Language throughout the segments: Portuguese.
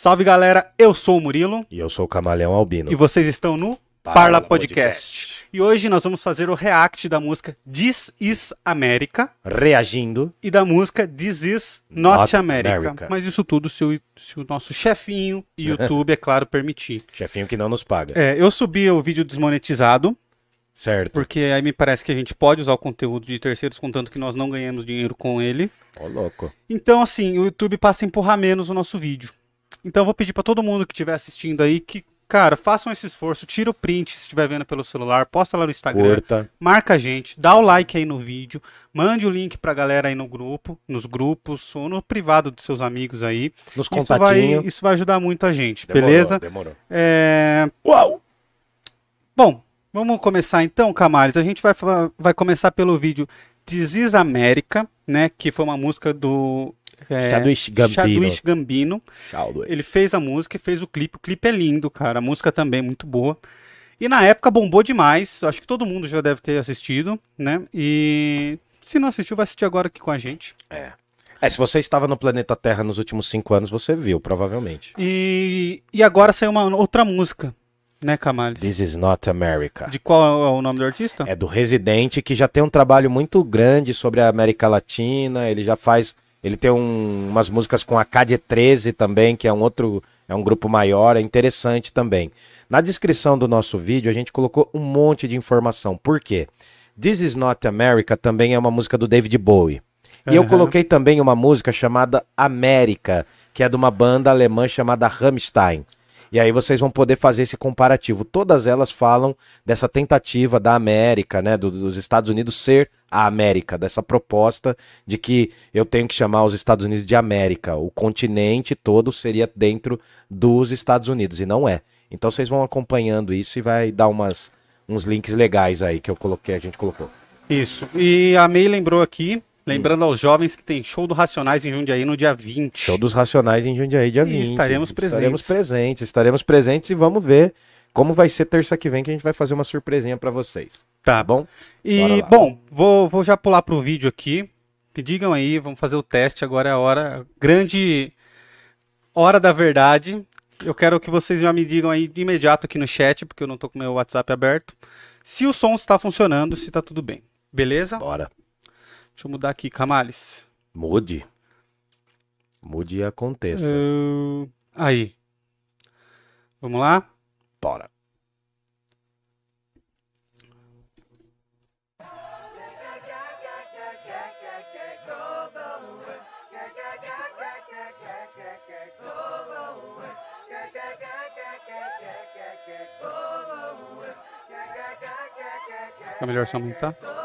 Salve galera, eu sou o Murilo E eu sou o Camaleão Albino. e vocês estão no Parla Parla Podcast. Podcast. E hoje nós vamos fazer o react da música This Is America Reagindo. e da música This Is Not, Not America. America. Mas isso tudo se o, se o nosso chefinho e YouTube, é claro, permitir. Chefinho que não nos paga. É, eu subi o vídeo desmonetizado, Certo. porque aí me parece que a gente pode usar o conteúdo de terceiros, contanto que nós não ganhamos dinheiro com ele. Ô, louco. Então, assim, o YouTube passa a empurrar menos o nosso vídeo. Então, eu vou pedir pra todo mundo que estiver assistindo aí que, cara, façam esse esforço, tira o print se estiver vendo pelo celular, posta lá no Instagram, Curta. marca a gente, dá o like aí no vídeo, mande o link pra galera aí no grupo, nos grupos ou no privado dos seus amigos aí. Nos Isso vai, isso vai ajudar muito a gente, Demorou, beleza? Demorou. É, Uau! Bom, vamos começar então, Camales. A gente vai, vai começar pelo vídeo This Is America, né? Que foi uma música do é, Chadwick Gambino. Chadwick Gambino. Ele fez a música e fez o clipe. O clipe é lindo, cara. A música também é muito boa. E na época bombou demais. Acho que todo mundo já deve ter assistido, né? E se não assistiu, vai assistir agora aqui com a gente. É, se você estava no planeta Terra nos últimos cinco anos, você viu, provavelmente. E, e agora saiu uma outra música, né, Camales? This is not America. De qual é o nome do artista? É do Residente, que já tem um trabalho muito grande sobre a América Latina. Ele já faz. Ele tem um- umas músicas com a KD13 também, que é um outro. É um grupo maior, é interessante também. Na descrição do nosso vídeo, a gente colocou um monte de informação. Por quê? This is Not America também é uma música do David Bowie. E eu coloquei também uma música chamada América, que é de uma banda alemã chamada Rammstein. E aí vocês vão poder fazer esse comparativo. Todas elas falam dessa tentativa da América, né, do- dos Estados Unidos ser a América, dessa proposta de que eu tenho que chamar os Estados Unidos de América. O continente todo seria dentro dos Estados Unidos e não é. Então vocês vão acompanhando isso e vai dar umas uns links legais aí que eu coloquei, a gente colocou. Isso. E a May lembrou aqui, lembrando aos jovens que tem show do Racionais em Jundiaí no dia 20. Show dos Racionais em Jundiaí, dia E 20. estaremos presentes. Estaremos presentes, estaremos presentes e vamos ver como vai ser terça que vem que a gente vai fazer uma surpresinha pra vocês. Tá bom? E, bom, vou, vou já pular pro vídeo aqui. Me digam aí, vamos fazer o teste. Agora é a hora, grande hora da verdade. Eu quero que vocês já me digam aí de imediato aqui no chat, porque eu não tô com meu WhatsApp aberto, se o som está funcionando, se tá tudo bem. Beleza? Bora. Deixa eu mudar aqui, Camales. Mude. Mude e aconteça. Uh, aí. Vamos lá? Bora. É melhor só aumentar?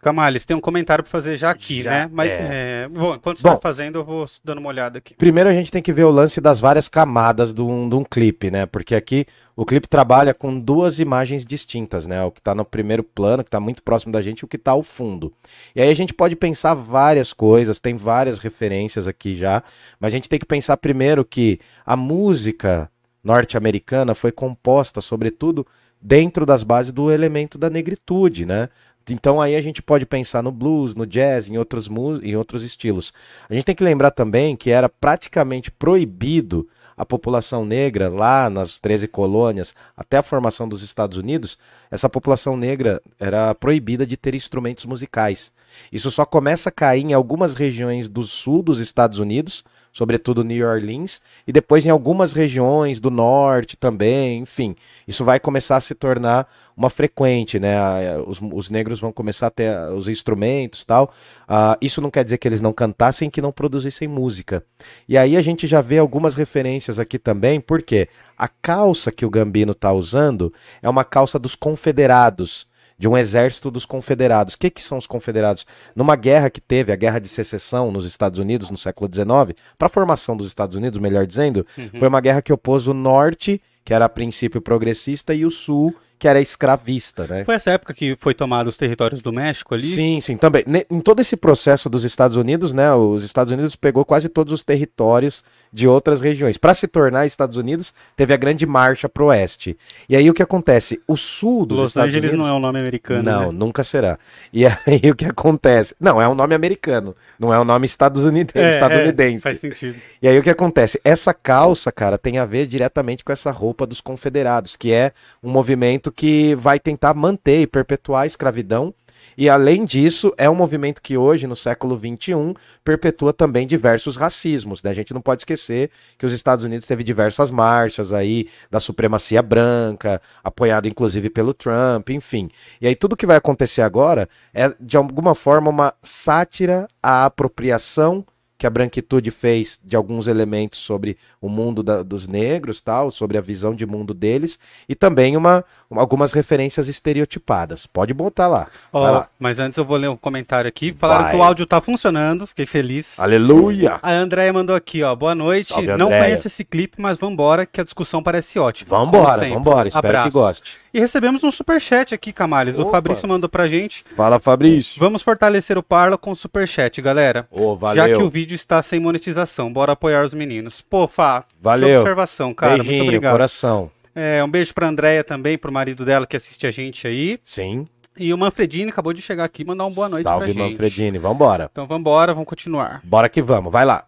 Camales, tem um comentário para fazer já aqui, Já, né? Mas, é. é, bom, enquanto você Bom. vai fazendo, eu vou dando uma olhada aqui. Primeiro a gente tem que ver o lance das várias camadas de um, de um clipe, né? Porque aqui o clipe trabalha com duas imagens distintas, né? O que tá no primeiro plano, que tá muito próximo da gente, e o que tá ao fundo. E aí a gente pode pensar várias coisas, tem várias referências aqui já, mas a gente tem que pensar primeiro que a música norte-americana foi composta, sobretudo, dentro das bases do elemento da negritude, né? Então aí a gente pode pensar no blues, no jazz, em outros, em outros estilos. A gente tem que lembrar também que era praticamente proibido a população negra lá nas 13 colônias, até a formação dos Estados Unidos, essa população negra era proibida de ter instrumentos musicais. Isso só começa a cair em algumas regiões do sul dos Estados Unidos, sobretudo New Orleans, e depois em algumas regiões do norte também, enfim. Isso vai começar a se tornar uma frequente, né? Os, os negros vão começar a ter os instrumentos tal. Ah, isso não quer dizer que eles não cantassem, que não produzissem música. E aí a gente já vê algumas referências aqui também, porque a calça que o Gambino está usando é uma calça dos confederados, de um exército dos confederados. O que, que são os confederados? Numa guerra que teve, a guerra de secessão nos Estados Unidos no século XIX, para a formação dos Estados Unidos, melhor dizendo, foi uma guerra que opôs o norte, que era a princípio progressista, e o sul, que era escravista, né? Foi essa época que foi tomado os territórios do México ali? Sim, sim, também. Em todo esse processo dos Estados Unidos, né, os Estados Unidos pegou quase todos os territórios de outras regiões. Para se tornar Estados Unidos, teve a grande marcha pro oeste. E aí o que acontece? O sul dos Los Estados Angeles Unidos não é um nome americano, Não, né? nunca será. E aí o que acontece? Não, é um nome americano, não é um nome estadunidense. É, estadunidense. é, faz sentido. E aí o que acontece? Essa calça, cara, tem a ver diretamente com essa roupa dos confederados, que é um movimento que vai tentar manter e perpetuar a escravidão. E além disso, é um movimento que hoje, no século XXI, perpetua também diversos racismos. Né? A gente não pode esquecer que os Estados Unidos teve diversas marchas aí da supremacia branca, apoiado inclusive pelo Trump, enfim. E aí tudo que vai acontecer agora é, de alguma forma, uma sátira à apropriação que a branquitude fez de alguns elementos sobre o mundo da- dos negros, tal, sobre a visão de mundo deles, e também uma, uma- algumas referências estereotipadas. Pode botar lá. Vai lá. mas antes eu vou ler um comentário aqui. Falaram Vai. que o áudio tá funcionando, fiquei feliz. Aleluia! A Andréia mandou aqui, ó. Boa noite. Salve, Não conheço esse clipe, mas vambora, que a discussão parece ótima. Vambora, vambora. Espero Abraço. que goste. E recebemos um superchat aqui, Camales. O Opa. Fabrício mandou pra gente. Fala, Fabrício. Vamos fortalecer o Parla com o superchat, galera. Ô, Já que o valeu. vídeo está sem monetização, bora apoiar os meninos. Pô, Fá, Valeu. observação, cara. Beijinho, muito obrigado. coração. É, um beijo pra Andréia também, pro marido dela que assiste a gente aí. Sim. E o Manfredini acabou de chegar aqui e mandar uma boa noite Salve, pra gente. Manfredini. Vambora. Então vambora, vamos continuar. Bora que vamos. Vai lá.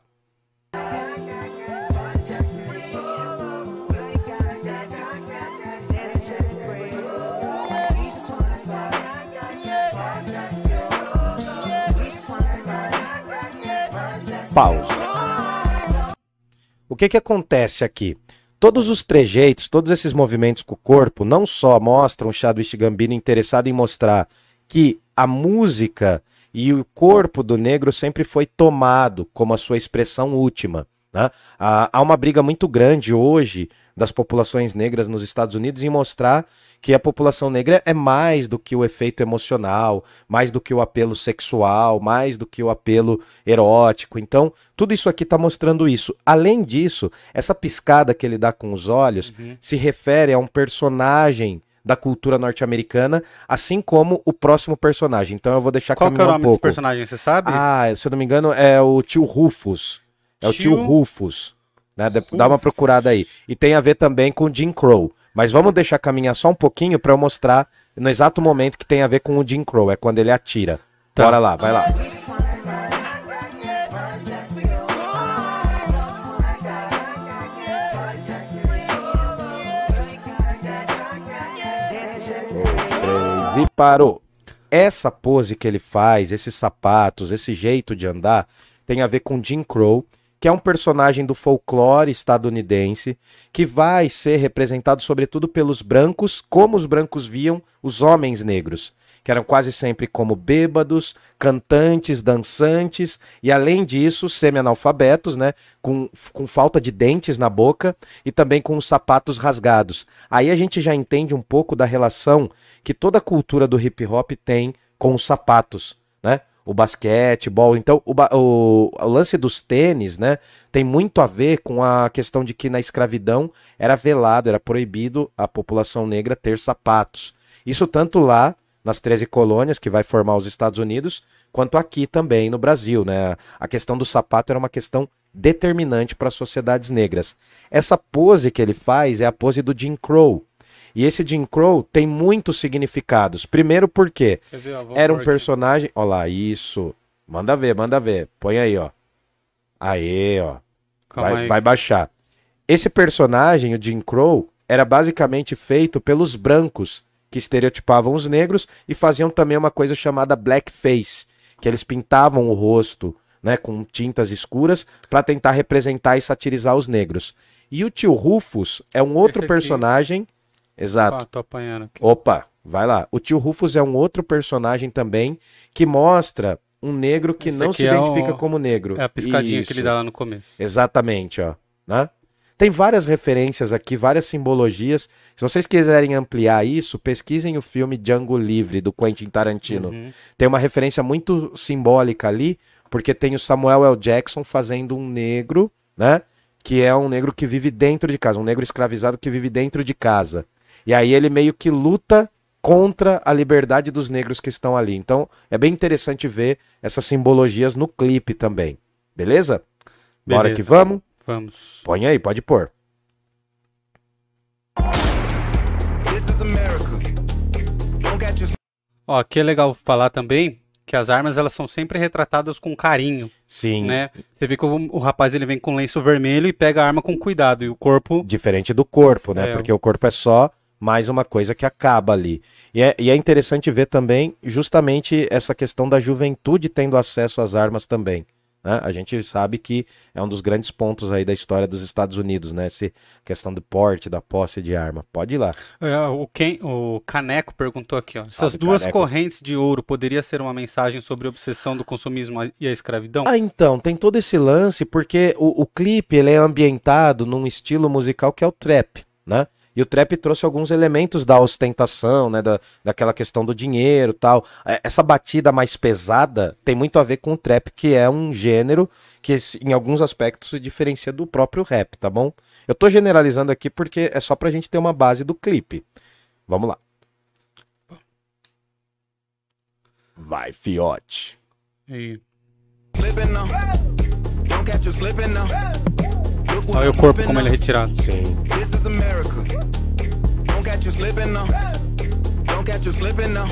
Pausa. O que que acontece aqui? Todos os trejeitos, todos esses movimentos com o corpo, não só mostram o Chadwick Gambino interessado em mostrar que a música e o corpo do negro sempre foi tomado como a sua expressão última. né? Há há uma briga muito grande hoje das populações negras nos Estados Unidos em mostrar que a população negra é mais do que o efeito emocional, mais do que o apelo sexual, mais do que o apelo erótico. Então, tudo isso aqui está mostrando isso. Além disso, essa piscada que ele dá com os olhos se refere a um personagem da cultura norte-americana, assim como o próximo personagem. Então eu vou deixar Qual que é o nome um do personagem, você sabe? Ah, se eu não me engano, é o tio Rufus. É o tio Tio- Rufus. Né? Dá- uma procurada aí. E tem a ver também com o Jim Crow. Mas vamos deixar caminhar só um pouquinho para eu mostrar no exato momento que tem a ver com o Jim Crow. É quando ele atira. Tá. Bora lá, vai lá. e parou. Essa pose que ele faz, esses sapatos, esse jeito de andar, tem a ver com Jim Crow, que é um personagem do folclore estadunidense, que vai ser representado sobretudo pelos brancos, como os brancos viam os homens negros, que eram quase sempre como bêbados, cantantes, dançantes, e além disso, semi-analfabetos, né, com, com falta de dentes na boca e também com os sapatos rasgados. Aí a gente já entende um pouco da relação que toda a cultura do hip hop tem com os sapatos? O basquetebol, então o, o- o lance dos tênis, né, tem muito a ver com a questão de que na escravidão era velado, era proibido a população negra ter sapatos. Isso tanto lá nas 13 colônias que vai formar os Estados Unidos, quanto aqui também no Brasil, né? A questão do sapato era uma questão determinante para as sociedades negras. Essa pose que ele faz é a pose do Jim Crow. E esse Jim Crow tem muitos significados. Primeiro porque era um personagem. Olha lá, isso. Manda ver, manda ver. Põe aí, ó. Aê, ó. Vai, aí. vai baixar. Esse personagem, o Jim Crow, era basicamente feito pelos brancos que estereotipavam os negros e faziam também uma coisa chamada blackface, que eles pintavam o rosto, né, com tintas escuras para tentar representar e satirizar os negros. E o tio Rufus é um outro personagem, exato. Ah, tô apanhando aqui. Opa, vai lá. O tio Rufus é um outro personagem também que mostra um negro que Esse não se é identifica o- como negro. É a piscadinha que Isso. ele dá lá no começo. Exatamente, ó. Né? Tem várias referências aqui, várias simbologias. Se vocês quiserem ampliar isso, pesquisem o filme Django Livre, do Quentin Tarantino. Uhum. Tem uma referência muito simbólica ali, porque tem o Samuel L. Jackson fazendo um negro, né? Que é um negro que vive dentro de casa, um negro escravizado que vive dentro de casa. E aí ele meio que luta contra a liberdade dos negros que estão ali. Então é bem interessante ver essas simbologias no clipe também. Beleza? Bora Beleza. que vamos? Vamos. Põe aí, pode pôr. Ó, aqui é legal falar também que as armas elas são sempre retratadas com carinho, Sim. né? Você vê que o, o rapaz ele vem com lenço vermelho e pega a arma com cuidado e o corpo Diferente do corpo, né? É. Porque o corpo é só mais uma coisa que acaba ali. E é, e é interessante ver também justamente essa questão da juventude tendo acesso às armas também. né? A gente sabe que é um dos grandes pontos aí da história dos Estados Unidos, né? Essa questão do porte, da posse de arma. Pode ir lá. É, o, Ken, o Caneco perguntou aqui, ó. Essas Salve, duas Caneco. correntes de ouro poderia ser uma mensagem sobre a obsessão do consumismo e a escravidão? Ah, então, tem todo esse lance, porque o, o clipe ele é ambientado num estilo musical que é o trap, né? E o trap trouxe alguns elementos da ostentação, né? Da, daquela questão do dinheiro tal. É, Essa batida mais pesada tem muito a ver com o trap, que é um gênero que em alguns aspectos se diferencia do próprio rap, tá bom? Eu tô generalizando aqui porque é só pra gente ter uma base do clipe. Vamos lá. Vai, fiote. E- slipping now. Don't catch you slipping now. Olha o corpo como ele é retirado. Sim. This is America. Don't catch you slipping now. Don't catch you slipping now.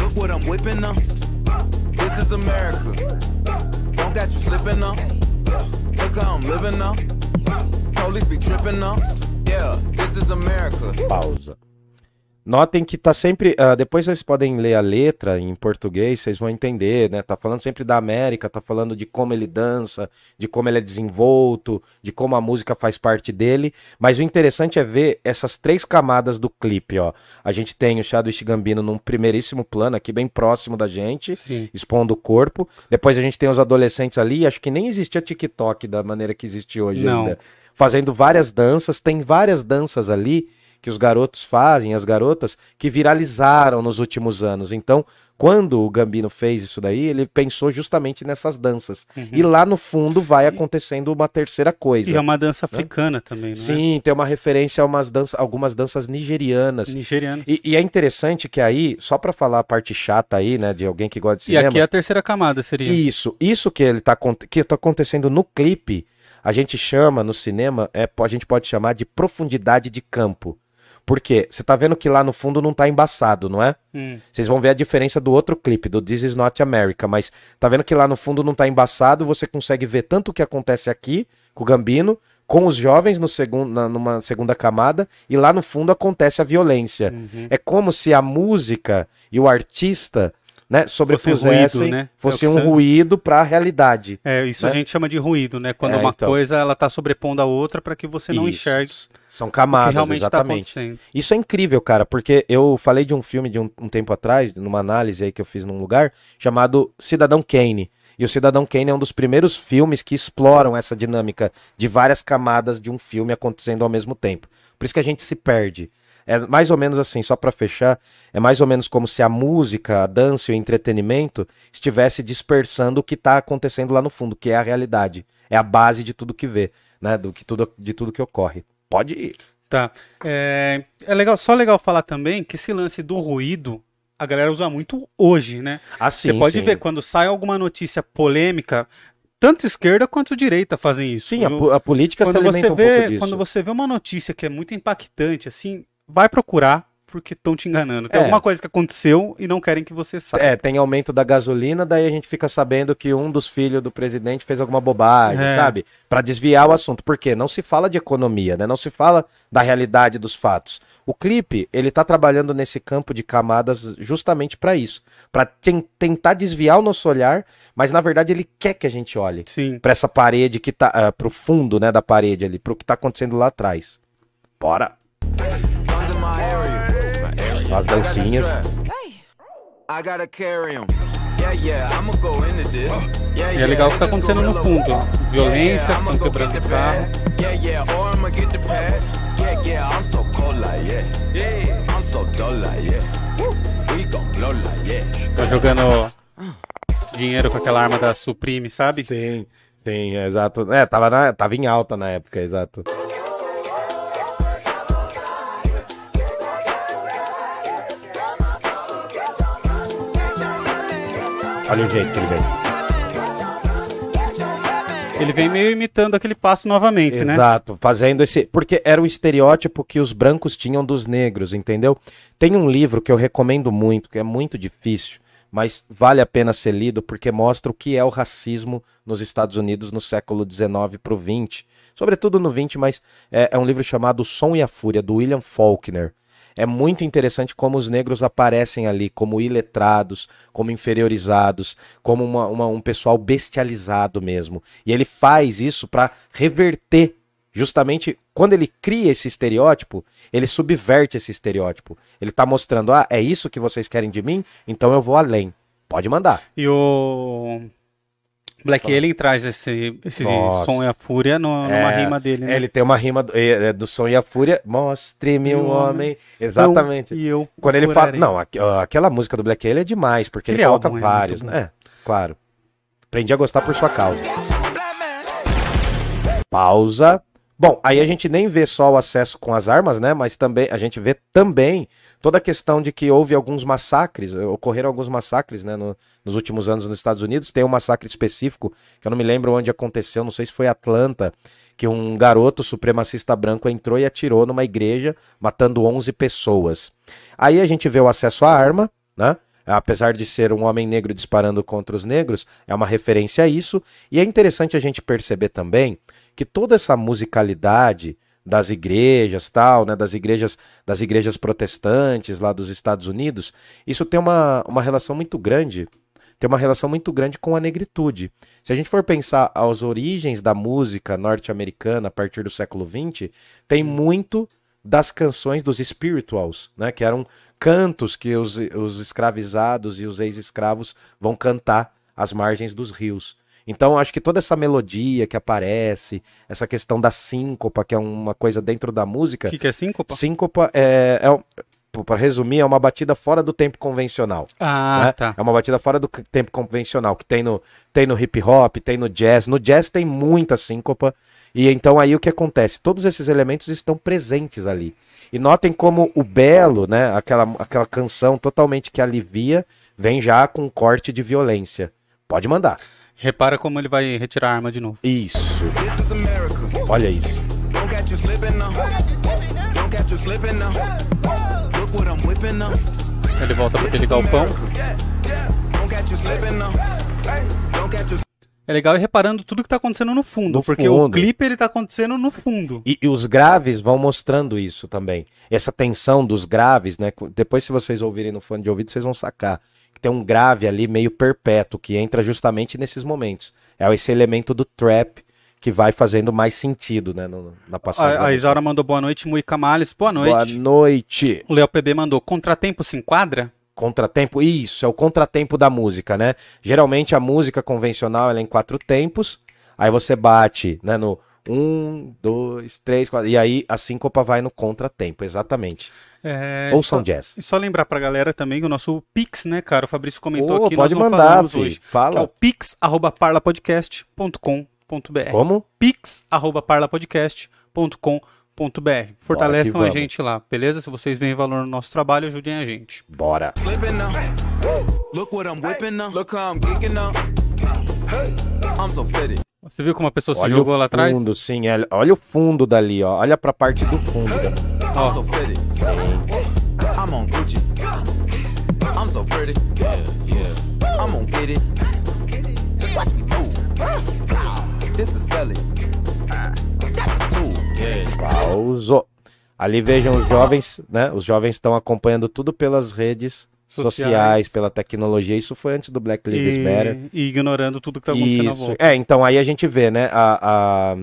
Look what I'm whipping now. This is America. Don't catch you slipping now. Look how I'm living now. Police be tripping now. Yeah, this is America. Pausa. Notem que tá sempre. ah, depois vocês podem ler a letra em português, vocês vão entender, né? Tá falando sempre da América, tá falando de como ele dança, de como ele é desenvolto, de como a música faz parte dele. Mas o interessante é ver essas três camadas do clipe, ó. A gente tem o Chadwick Gambino num primeiríssimo plano, aqui bem próximo da gente, Sim. expondo o corpo. Depois a gente tem os adolescentes ali, acho que nem existia TikTok da maneira que existe hoje Não. ainda. Fazendo várias danças, tem várias danças ali que os garotos fazem, as garotas, que viralizaram nos últimos anos. Então, quando o Gambino fez isso daí, ele pensou justamente nessas danças. E lá no fundo vai acontecendo uma terceira coisa. E é uma dança africana também, né? Sim, tem uma referência a umas danças, algumas danças nigerianas. Nigeriana. E, e é interessante que aí, só pra falar a parte chata aí, né, de alguém que gosta de E cinema. aqui é a terceira camada seria. Isso, isso que ele tá que tá acontecendo no clipe, a gente chama no cinema, é, a gente pode chamar de profundidade de campo. Por quê? Você tá vendo que lá no fundo não tá embaçado, não é? Hum. Vocês vão ver a diferença do outro clipe, do This Is Not America, mas tá vendo que lá no fundo não tá embaçado, você consegue ver tanto o que acontece aqui com o Gambino, com os jovens no segun, na- numa segunda camada, e lá no fundo acontece a violência. Uhum. É como se a música e o artista, né, sobrepusessem, ruído, né? fosse É o que um ruído para a realidade. É, isso a Né? gente chama de ruído, né? Quando É, uma então. coisa ela tá sobrepondo a outra para que você não Isso. enxergue São camadas, realmente tá exatamente. acontecendo. Isso é incrível, cara, porque eu falei de um filme de um, um tempo atrás, numa análise aí que eu fiz num lugar, chamado Cidadão Kane. E o Cidadão Kane é um dos primeiros filmes que exploram essa dinâmica de várias camadas de um filme acontecendo ao mesmo tempo. Por isso que a gente se perde. É mais ou menos assim, só pra fechar, é mais ou menos como se a música, a dança e o entretenimento estivesse dispersando o que tá acontecendo lá no fundo, que é a realidade. É a base de tudo que vê, né? Do que tudo, de tudo que ocorre. Pode ir. Tá. É, é legal, só legal falar também que esse lance do ruído a galera usa muito hoje, né? Assim, Você pode sim. ver quando sai alguma notícia polêmica, tanto esquerda quanto direita fazem isso. Sim, a, a política quando se você um vê, disso. quando você vê uma notícia que é muito impactante, assim, vai procurar porque estão te enganando. Tem É. alguma coisa que aconteceu e não querem que você saiba. É, tem aumento da gasolina, daí a gente fica sabendo que um dos filhos do presidente fez alguma bobagem, É. sabe? Pra desviar o assunto. Por quê? Não se fala de economia, né? Não se fala da realidade dos fatos. O clipe, ele tá trabalhando nesse campo de camadas justamente pra isso, Pra ten- tentar desviar o nosso olhar, mas na verdade ele quer que a gente olhe pra essa parede que tá ah, pro fundo, né, da parede ali, pro que tá acontecendo lá atrás. Bora. This. Yeah, E é legal o que tá is acontecendo no fundo. Violência, estão quebrando get the carro. bag. Yeah, yeah, or I'ma get the pad. Yeah, yeah, I'm so cold like yeah. Yeah, I'm so dull like yeah. Woo, we gon' blow like yeah. Tá jogando dinheiro com aquela arma da Supreme, sabe? Sim, sim, exato. É, tava, na- tava em alta na época, exato. Olha o jeito que ele vem. Ele vem meio imitando aquele passo novamente, né? Exato, fazendo esse. Porque era o estereótipo que os brancos tinham dos negros, entendeu? Tem um livro que eu recomendo muito, que é muito difícil, mas vale a pena ser lido porque mostra o que é o racismo nos Estados Unidos no século XIX para o XX. Sobretudo no XX, mas é, é um livro chamado O Som e a Fúria, do William Faulkner. É muito interessante como os negros aparecem ali como iletrados, como inferiorizados, como uma, uma, um pessoal bestializado mesmo. E ele faz isso para reverter justamente quando ele cria esse estereótipo, ele subverte esse estereótipo. Ele tá mostrando, ah, é isso que vocês querem de mim? Então eu vou além. Pode mandar. E o Black Alien traz esse, esse som e a fúria no, numa É, rima dele, né? Ele tem uma rima do, é, é, do som e a fúria. Mostre-me um homem. Exatamente. E eu Quando ele fala. Não, aquela música do Black Alien é demais, porque ele Aquele coloca álbum é vários, né? Claro. Aprendi a gostar por sua causa. Pausa. Bom, aí a gente nem vê só o acesso com as armas, né? Mas também a gente vê também toda a questão de que houve alguns massacres, ocorreram alguns massacres, né, no- nos últimos anos nos Estados Unidos. Tem um massacre específico que eu não me lembro onde aconteceu, não sei se foi Atlanta, que um garoto supremacista branco entrou e atirou numa igreja, matando 11 pessoas. Aí a gente vê o acesso à arma, né? Apesar de ser um homem negro disparando contra os negros, é uma referência a isso. E é interessante a gente perceber também que toda essa musicalidade das igrejas, tal, né, das igrejas, das igrejas protestantes lá dos Estados Unidos, isso tem uma, uma relação muito grande, tem uma relação muito grande com a negritude. Se a gente for pensar as origens da música norte-americana a partir do século XX, tem muito das canções dos spirituals, né, que eram cantos que os, os escravizados e os ex-escravos vão cantar às margens dos rios. Então, acho que toda essa melodia que aparece, essa questão da síncopa, que é uma coisa dentro da música. O que, que é síncopa? Síncopa é, é para resumir, é uma batida fora do tempo convencional. Ah, né? tá. É uma batida fora do tempo convencional, que tem no, tem no hip hop, tem no jazz. No jazz tem muita síncopa. E então aí o que acontece? Todos esses elementos estão presentes ali. E notem como o belo, né, aquela, aquela canção totalmente que alivia, vem já com um corte de violência. Pode mandar. Repara como ele vai retirar a arma de novo. Isso. Olha isso. Ele volta para aquele galpão. É legal ir reparando tudo que tá acontecendo no fundo, No porque o fundo. clipe ele tá acontecendo no fundo. E, e os graves vão mostrando isso também. Essa tensão dos graves, né? Depois, se vocês ouvirem no fone de ouvido, vocês vão sacar. Tem um grave ali meio perpétuo, que entra justamente nesses momentos. É esse elemento do trap que vai fazendo mais sentido, né? no- na passagem. A, a Isaura mandou boa noite, Mui Camales, boa noite. Boa noite. O Léo PB mandou contratempo se enquadra? Contratempo, isso, é o contratempo da música, né? Geralmente a música convencional ela é em quatro tempos, aí você bate, né, no um, dois, três, quatro, e aí a síncopa vai no contratempo, exatamente. É, Ouçam só, jazz. e só lembrar pra galera também que o nosso Pix, né, cara? O Fabrício comentou Ô, aqui, pode nós não mandar, falamos fi, hoje. fala. Que é o pix@parlapodcast.com.br. Como? pix@parlapodcast.com.br. Fortaleçam que a gente lá, beleza? Se vocês veem valor no nosso trabalho, ajudem a gente. Bora. Look what I'm whipping now. Look how I'm geeking now. I'm so fitted. Você viu como a pessoa se Olha jogou o lá atrás? fundo, sim, olha, olha o fundo dali, ó. Olha pra parte do fundo. da- I'm so fitted. I'm on Gucci. I'm so pretty. Yeah, yeah. I'm gonna get it. Watch me move. This is selling. That's a tool. Yeah. Pausou. Ali vejam os jovens, né? Os jovens estão acompanhando tudo pelas redes sociais, Sociais. pela tecnologia. Isso foi antes do Black Lives Matter. E, e ignorando tudo que tá acontecendo à Isso. volta. É, então aí a gente vê, né, a, a-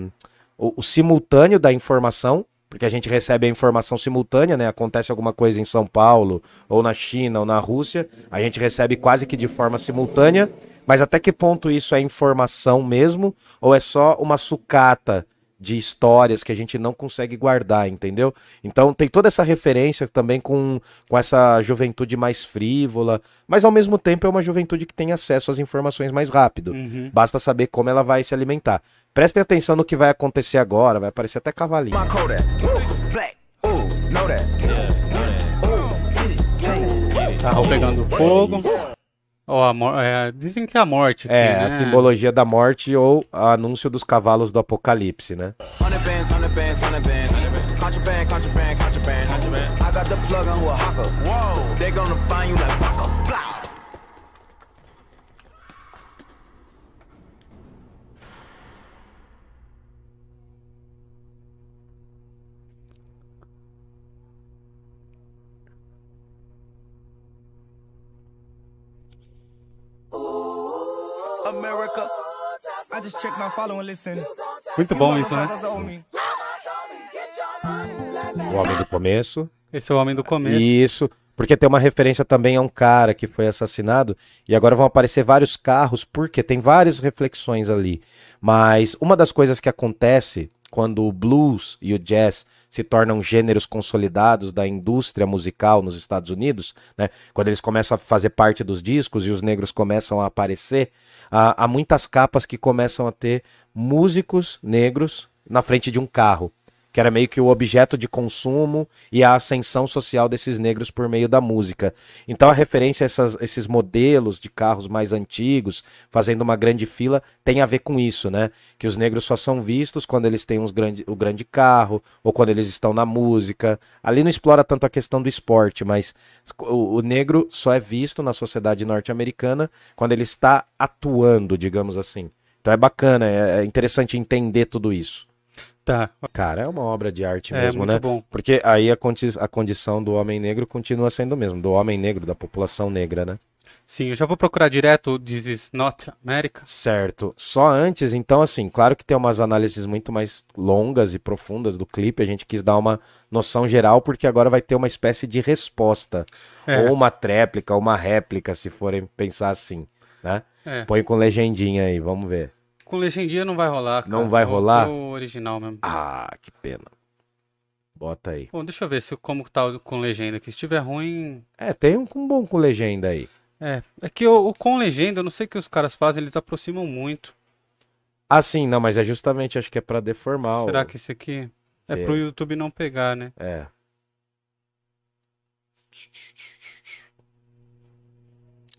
o, o simultâneo da informação, porque a gente recebe a informação simultânea, né? Acontece alguma coisa em São Paulo, ou na China, ou na Rússia, a gente recebe quase que de forma simultânea, mas até que ponto isso é informação mesmo, ou é só uma sucata de histórias que a gente não consegue guardar, entendeu? Então tem toda essa referência também com, com essa juventude mais frívola, mas ao mesmo tempo é uma juventude que tem acesso às informações mais rápido. Uhum. Basta saber como ela vai se alimentar. Prestem atenção no que vai acontecer agora, vai aparecer até cavalinho. Carro pegando fogo. Ó, a é, dizem que é a morte. aqui, É, né? a simbologia da morte ou o anúncio dos cavalos do apocalipse, né? Hundred Muito bom isso, né? O homem do começo. Esse é o homem do começo. Isso, porque tem uma referência também a um cara que foi assassinado e agora vão aparecer vários carros, porque tem várias reflexões ali. Mas uma das coisas que acontece quando o blues e o jazz se tornam gêneros consolidados da indústria musical nos Estados Unidos, né? Quando eles começam a fazer parte dos discos e os negros começam a aparecer, há, há muitas capas que começam a ter músicos negros na frente de um carro que era meio que o objeto de consumo e a ascensão social desses negros por meio da música. Então a referência a essas- esses modelos de carros mais antigos, fazendo uma grande fila, tem a ver com isso, né? Que os negros só são vistos quando eles têm uns grande, o grande carro, ou quando eles estão na música. Ali não explora tanto a questão do esporte, mas o, o negro só é visto na sociedade norte-americana quando ele está atuando, digamos assim. Então é bacana, é é interessante entender tudo isso. Tá. Cara, é uma obra de arte É, mesmo, muito né? bom. Porque aí a, condi- a condição do homem negro continua sendo o mesmo, do homem negro, da população negra, né? Sim, eu já vou procurar direto This is not America. Certo. Só antes, então, assim, claro que tem umas análises muito mais longas e profundas do clipe, a gente quis dar uma noção geral, porque agora vai ter uma espécie de resposta. É. Ou uma tréplica, ou uma réplica, se forem pensar assim, né? É. Põe com legendinha aí, vamos ver. Com legendinha não vai rolar. cara. Não vai Vou rolar? O original mesmo. Ah, que pena. Bota aí. Bom, deixa eu ver se como tá o- com legenda aqui. Se estiver ruim. É, tem um com bom com legenda aí. É. É que o, o com legenda, eu não sei o que os caras fazem, eles aproximam muito. Ah, sim, não, mas é justamente, acho que é pra deformar. Será que esse aqui é Sei. pro YouTube não pegar, né? É.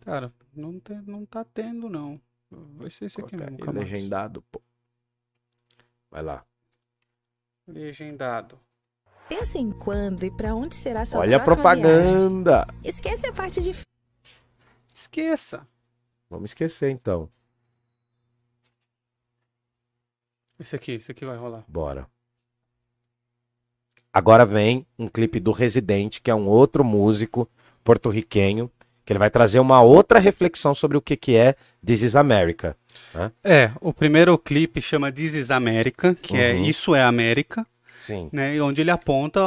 Cara, não, tem, não tá tendo, não. Vai ser esse aqui Coloca mesmo. calma. legendado, pô. Vai lá. Legendado. Pensa em quando e pra onde será sua Olha a próxima viagem. propaganda. Esquece a parte de Esqueça. Vamos esquecer então. Esse aqui, esse aqui vai rolar. Bora. Agora vem um clipe do Residente, que é um outro músico porto-riquenho, que ele vai trazer uma outra reflexão sobre o que, que é This is America. É, o primeiro clipe chama This is America, que é Uhum. Isso é América, Sim. né? E onde ele aponta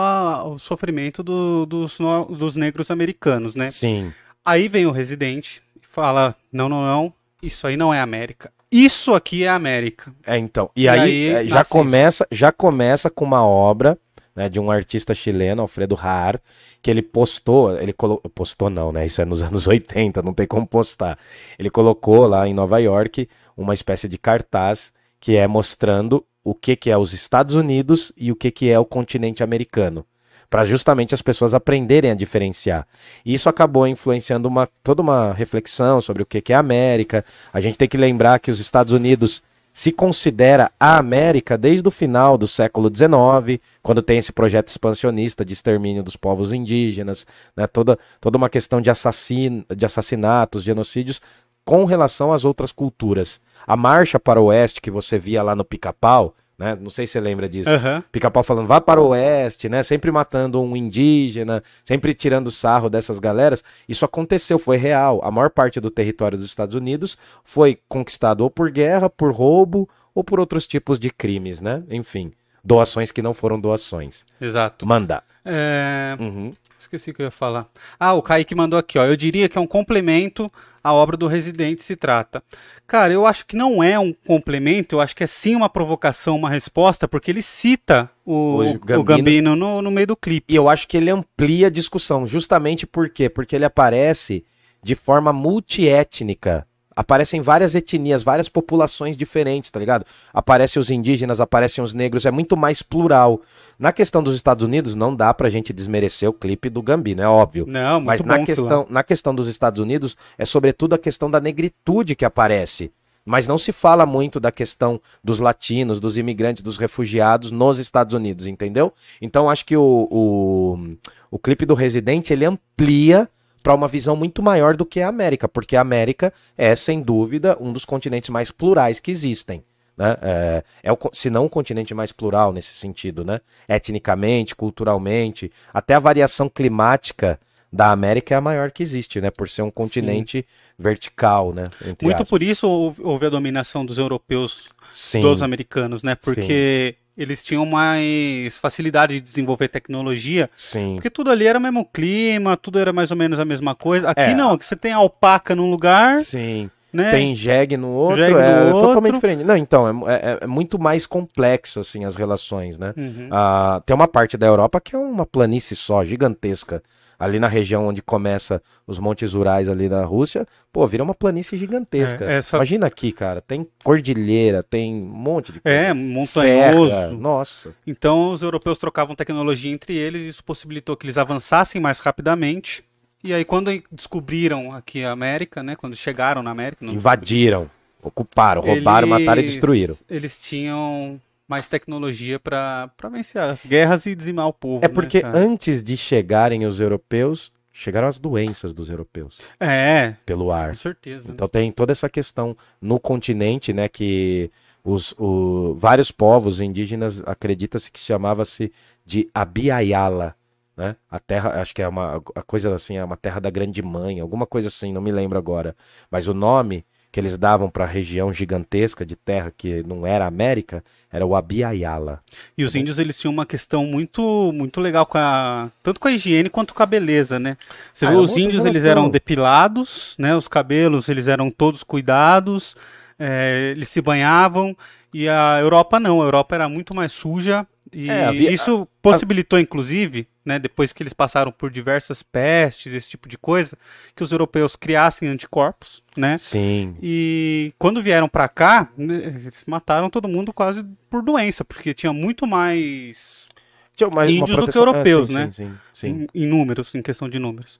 o sofrimento do- dos, dos negros americanos, né? Sim. Aí vem o Residente e fala: não, não, não, isso aí não é América. Isso aqui é América. É, então. E, E aí, aí é, já começa, já começa com uma obra né, de um artista chileno, Alfredo Har, que ele postou, ele colo... postou não, né? Isso é nos anos 80, não tem como postar. Ele colocou lá em Nova York uma espécie de cartaz que é mostrando o que que é os Estados Unidos e o que que é o continente americano, para justamente as pessoas aprenderem a diferenciar. E isso acabou influenciando uma, toda uma reflexão sobre o que que é América. A gente tem que lembrar que os Estados Unidos se considera a América desde o final do século XIX, quando tem esse projeto expansionista de extermínio dos povos indígenas, né, toda, toda uma questão de, assassin, de assassinatos, genocídios com relação às outras culturas. A marcha para o oeste que você via lá no Pica-Pau, né, não sei se você lembra disso, Aham. Pica-pau falando, vá para o oeste, né? Sempre matando um indígena, sempre tirando sarro dessas galeras. Isso aconteceu, foi real. A maior parte do território dos Estados Unidos foi conquistado ou por guerra, por roubo ou por outros tipos de crimes, né? Enfim, doações que não foram doações. Exato. Mandar. É, Uhum. Esqueci o que eu ia falar. Ah, o Kaique mandou aqui, ó. Eu diria que é um complemento à obra do Residente se trata. Cara, eu acho que não é um complemento, eu acho que é sim uma provocação, uma resposta, porque ele cita o, O o Gambino. Gambino, no, no meio do clipe. E eu acho que ele amplia a discussão, justamente por quê? Porque ele aparece de forma multiétnica aparecem várias etnias, várias populações diferentes, tá ligado? Aparecem os indígenas, aparecem os negros, é muito mais plural. Na questão dos Estados Unidos, não dá pra gente desmerecer o clipe do Gambino, é óbvio. Não, muito Mas na questão, na questão dos Estados Unidos, é sobretudo a questão da negritude que aparece. Mas não se fala muito da questão dos latinos, dos imigrantes, dos refugiados nos Estados Unidos, entendeu? Então acho que o, o, o clipe do Residente ele amplia para uma visão muito maior do que a América, porque a América é, sem dúvida, um dos continentes mais plurais que existem. Né? É, é o, se não o continente mais plural nesse sentido, né? Etnicamente, culturalmente, até a variação climática da América é a maior que existe, né? Por ser um continente vertical, né? Muito aspas. por isso houve a dominação dos europeus Sim, dos americanos, né? Porque eles tinham mais facilidade de desenvolver tecnologia, sim. porque tudo ali era o mesmo clima, tudo era mais ou menos a mesma coisa. Aqui É. não, que você tem alpaca num lugar, Sim. né? Tem jegue no outro, Jegue no é outro. totalmente diferente. Não, então, é, é- é muito mais complexo, assim, as relações, né? Uhum. Ah, tem uma parte da Europa que é uma planície só, gigantesca. Ali na região onde começa os Montes Urais ali na Rússia, pô, vira uma planície gigantesca. É, essa- Imagina aqui, cara, tem cordilheira, tem um monte de coisa. É, montanhoso. Serra, nossa. Então os europeus trocavam tecnologia entre eles, e isso possibilitou que eles avançassem mais rapidamente. E aí quando descobriram aqui a América, né, quando chegaram na América, Invadiram, ocuparam, roubaram, eles- mataram e destruíram. Eles tinham mais tecnologia para vencer as guerras e dizimar o povo. É né, porque cara? antes de chegarem os europeus, chegaram as doenças dos europeus É, pelo ar. com certeza. Então tem toda essa questão no continente, né, que os o- vários povos indígenas acredita-se que chamava-se de Abiayala, né? A terra, acho que é uma a coisa assim, é uma terra da grande mãe, alguma coisa assim, não me lembro agora. Mas o nome que eles davam para a região gigantesca de terra que não era América era o Abiayala. E os índios eles tinham uma questão muito muito legal com a tanto com a higiene quanto com a beleza, né? Você Ah, vê os índios eles eram depilados, né? Os cabelos eles eram todos cuidados, é, eles se banhavam e a Europa não, a Europa era muito mais suja e É, havia- isso possibilitou inclusive, né? Depois que eles passaram por diversas pestes, esse tipo de coisa, que os europeus criassem anticorpos, né? Sim. E quando vieram pra cá, né, eles mataram todo mundo quase por doença, porque tinha muito mais Tinha uma Índios do que proteção- europeus, sim, né? Sim, sim, sim. em, em números, em questão de números.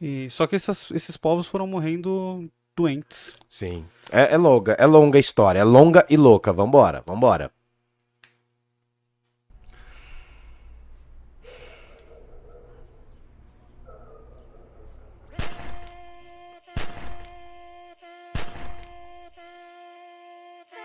E só que essas- esses povos foram morrendo doentes. Sim. É, é longa, é longa a história, é longa e louca. Vambora, vambora.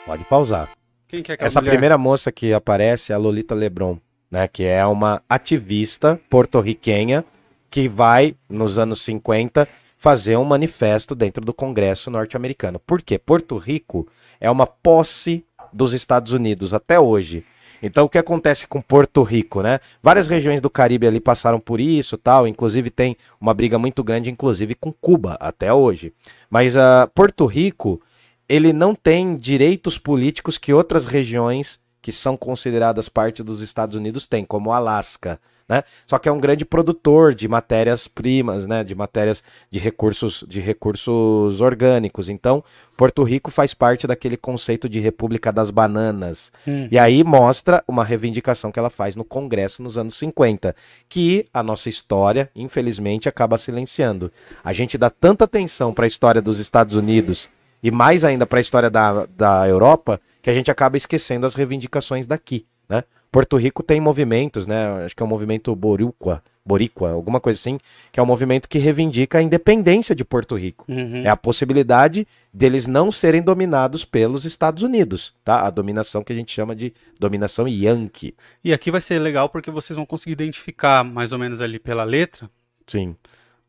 Pode pausar. Quem que é aquela Essa mulher? primeira moça que aparece é a Lolita Lebron, né? Que é uma ativista porto-riquenha que vai, nos anos 50, fazer um manifesto dentro do Congresso norte-americano. Por quê? Porto Rico é uma posse dos Estados Unidos até hoje. Então, o que acontece com Porto Rico, né? Várias regiões do Caribe ali passaram por isso, tal. Inclusive tem uma briga muito grande, inclusive com Cuba até hoje. Mas ah, Porto Rico ele não tem direitos políticos que outras regiões que são consideradas parte dos Estados Unidos têm, como o Alasca, né? Só que é um grande produtor de matérias-primas, né? De matérias de recursos, de recursos orgânicos. Então, Porto Rico faz parte daquele conceito de República das Bananas. Hum. E aí mostra uma reivindicação que ela faz no Congresso nos anos 50, que a nossa história, infelizmente, acaba silenciando. A gente dá tanta atenção para a história dos Estados Unidos e mais ainda para a história da, da Europa, que a gente acaba esquecendo as reivindicações daqui, né? Porto Rico tem movimentos, né? Acho que é o movimento Boricua, Boricua, alguma coisa assim, que é um movimento que reivindica a independência de Porto Rico. Uhum. É a possibilidade deles não serem dominados pelos Estados Unidos, tá? A dominação que a gente chama de dominação yankee. E aqui vai ser legal porque vocês vão conseguir identificar mais ou menos ali pela letra Sim.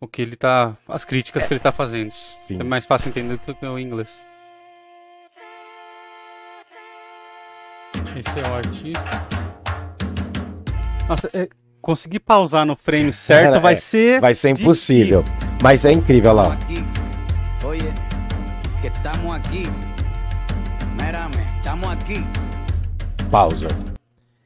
O que ele tá. as críticas que ele tá fazendo. Sim. É mais fácil entender do que o inglês. Esse é o artista. Nossa, é, conseguir pausar no frame certo É, vai é, ser. Vai ser impossível. Mas é incrível, olha lá. Oye, que estamos. Mírame, estamos aquí. Pausa.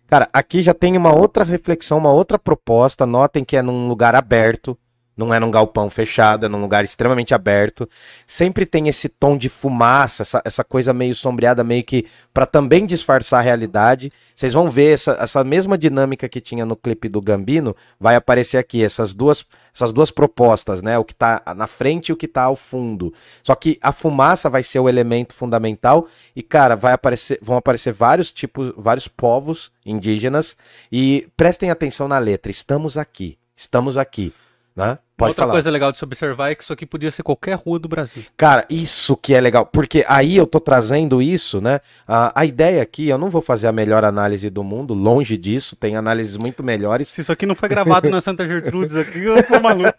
Cara, aqui já tem uma outra reflexão, uma outra proposta. Notem que é num lugar aberto, Não é num galpão fechado, é num lugar extremamente aberto. Sempre tem esse tom de fumaça, essa, essa coisa meio sombreada, meio que para também disfarçar a realidade. Vocês vão ver essa, essa mesma dinâmica que tinha no clipe do Gambino, vai aparecer aqui, essas duas, essas duas propostas, né? O que tá na frente e o que tá ao fundo. Só que a fumaça vai ser o elemento fundamental e, cara, vai aparecer, vão aparecer vários tipos, vários povos indígenas e prestem atenção na letra. Estamos aqui, estamos aqui. Né? Pode Outra falar. coisa legal de se observar é que isso aqui podia ser qualquer rua do Brasil. Cara, isso que é legal, porque aí eu tô trazendo isso, né? A, a ideia aqui, eu não vou fazer a melhor análise do mundo, longe disso, tem análises muito melhores. Se isso aqui não foi gravado na Santa Gertrudes aqui, eu sou maluco.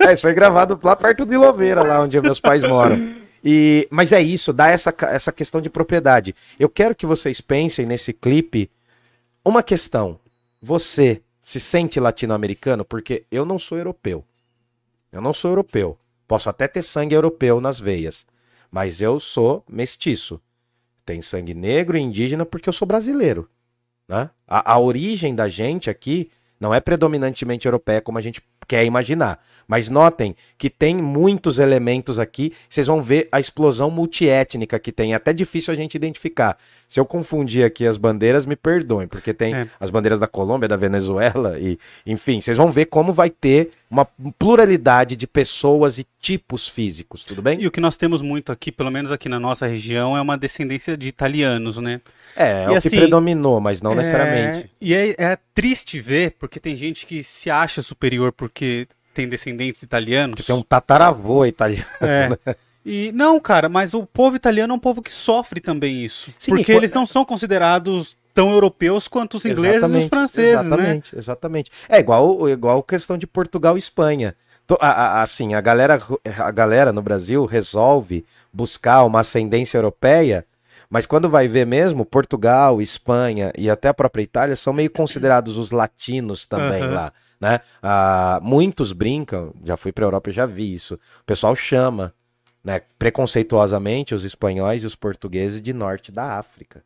É, isso foi gravado lá perto de Louveira, lá onde meus pais moram. E, mas é isso, dá essa, essa questão de propriedade. Eu quero que vocês pensem nesse clipe uma questão. Você se sente latino-americano? Porque eu não sou europeu. Eu não sou europeu. Posso até ter sangue europeu nas veias. Mas eu sou mestiço. Tem sangue negro e indígena porque eu sou brasileiro. Né? A, a origem da gente aqui não é predominantemente europeia como a gente quer imaginar. Mas notem que tem muitos elementos aqui. Vocês vão ver a explosão multiétnica que tem. É até difícil a gente identificar. Se eu confundir aqui as bandeiras, me perdoem, porque tem É. as bandeiras da Colômbia, da Venezuela e, enfim, vocês vão ver como vai ter uma pluralidade de pessoas e tipos físicos, tudo bem? E o que nós temos muito aqui, pelo menos aqui na nossa região, é uma descendência de italianos, né? É, é o assim, que predominou, mas não É, necessariamente. E é, é triste ver, porque tem gente que se acha superior porque tem descendentes italianos. Porque tem um tataravô italiano. É. E não, cara, mas o povo italiano é um povo que sofre também isso. Sim, porque eles não são considerados tão europeus quanto os ingleses e os Exatamente, franceses, né? Exatamente, exatamente. É igual, igual questão de Portugal e Espanha. A- a- Assim, a galera, a galera no Brasil resolve buscar uma ascendência europeia, mas quando vai ver mesmo, Portugal, Espanha e até a própria Itália são meio considerados os latinos também Aham. lá, né? Ah, muitos brincam, já fui pra Europa e já vi isso. O pessoal chama, né, preconceituosamente os espanhóis e os portugueses de norte da África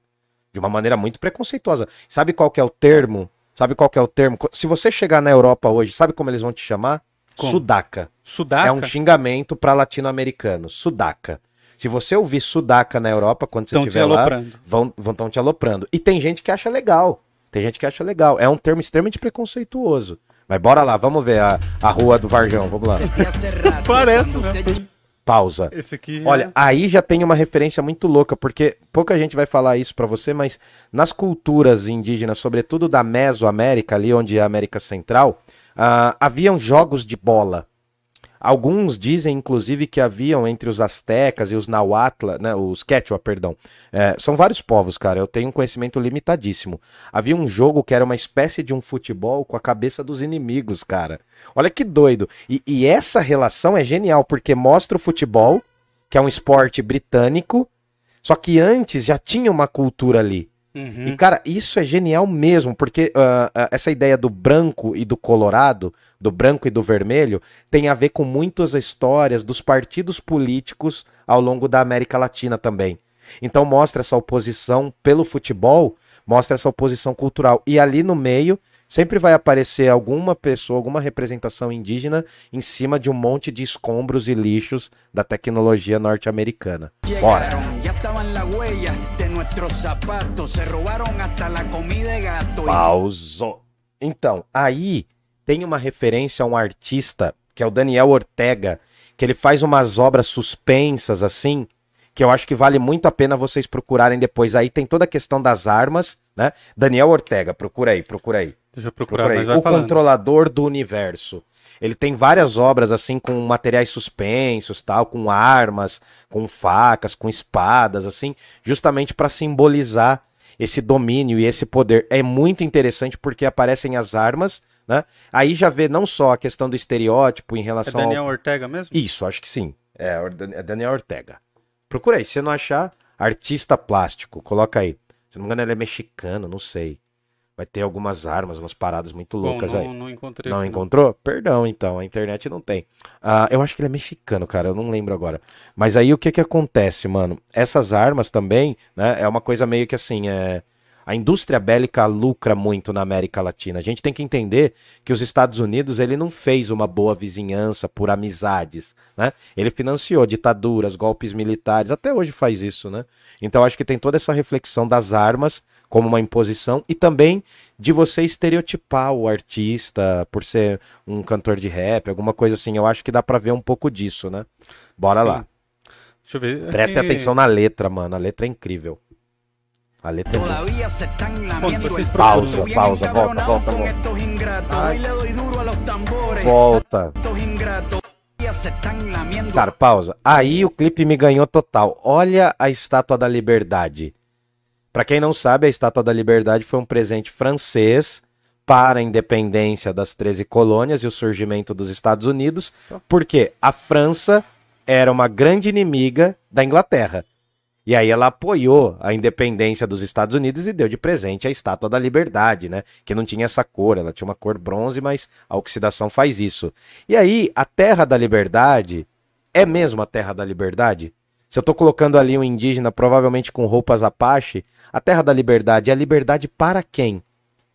de uma maneira muito preconceituosa. Sabe qual que é o termo? Sabe qual que é o termo? Se você chegar na Europa hoje, sabe como eles vão te chamar? Como? Sudaca. Sudaca. É um xingamento para latino-americanos. Sudaca. Se você ouvir sudaca na Europa, quando você estiver lá, aloprando. vão vão tão te aloprando. E tem gente que acha legal. Tem gente que acha legal. É um termo extremamente preconceituoso. Mas bora lá, vamos ver a, a rua do Varjão. Vamos lá. Parece, né? Pausa. Esse aqui já... Olha, aí já tem uma referência muito louca, porque pouca gente vai falar isso pra você, mas nas culturas indígenas, sobretudo da Mesoamérica, ali onde é a América Central, ah, haviam jogos de bola. Alguns dizem, inclusive, que haviam entre os astecas e os nahuatl, né, os quechua, perdão. É, são vários povos, cara. Eu tenho um conhecimento limitadíssimo. Havia um jogo que era uma espécie de um futebol com a cabeça dos inimigos, cara. Olha que doido. E, e essa relação é genial, porque mostra o futebol, que é um esporte britânico, só que antes já tinha uma cultura ali. Uhum. E, cara, isso é genial mesmo, porque ah, ah, essa ideia do branco e do colorado, do branco e do vermelho, tem a ver com muitas histórias dos partidos políticos ao longo da América Latina também. Então mostra essa oposição pelo futebol, mostra essa oposição cultural. E ali no meio sempre vai aparecer alguma pessoa, alguma representação indígena em cima de um monte de escombros e lixos da tecnologia norte-americana. Bora! Llegaron, ya estaban las huellas de nuestros zapatos, se robaron hasta la comida de gato. Pauso. Então, aí tem uma referência a um artista, que é o Daniel Ortega, que ele faz umas obras suspensas assim, que eu acho que vale muito a pena vocês procurarem depois. Aí tem toda a questão das armas, né? Daniel Ortega, procura aí, procura aí. Deixa eu procurar, Procura mas O falando. Controlador do Universo. Ele tem várias obras assim com materiais suspensos, tal, com armas, com facas, com espadas, assim, justamente para simbolizar esse domínio e esse poder. É muito interessante porque aparecem as armas, né? Aí já vê não só a questão do estereótipo em É relação ao Daniel Ortega mesmo? isso, acho que sim. É, Or- é Daniel Ortega. Procura aí, se você não achar, artista plástico, coloca aí. Se não me engano, ele é mexicano, não sei. Vai ter algumas armas, umas paradas muito Bom, loucas não, aí. não encontrei. Não encontrou? Perdão, então, a internet não tem. Ah, eu acho que ele é mexicano, cara, eu não lembro agora. Mas aí o que que acontece, mano? Essas armas também, né, é uma coisa meio que assim, é... A indústria bélica lucra muito na América Latina. A gente tem que entender que os Estados Unidos ele não fez uma boa vizinhança por amizades, né? Ele financiou ditaduras, golpes militares, até hoje faz isso, né? Então acho que tem toda essa reflexão das armas como uma imposição e também de você estereotipar o artista por ser um cantor de rap, alguma coisa assim. Eu acho que dá pra ver um pouco disso, né? Bora Sim. lá. Deixa eu ver. Prestem É, atenção na letra, mano. A letra é incrível. A letra é. Pausa, pausa, volta, volta, volta. Volta. Cara, pausa. Aí o clipe me ganhou total. Olha a Estátua da Liberdade. Pra quem não sabe, a Estátua da Liberdade foi um presente francês para a independência das 13 colônias e o surgimento dos Estados Unidos, porque a França era uma grande inimiga da Inglaterra. E aí ela apoiou a independência dos Estados Unidos e deu de presente a Estátua da Liberdade, né? Que não tinha essa cor, ela tinha uma cor bronze, mas a oxidação faz isso. E aí, a Terra da Liberdade é mesmo a Terra da Liberdade? Se eu tô colocando ali um indígena, provavelmente com roupas Apache, a Terra da Liberdade é a liberdade para quem?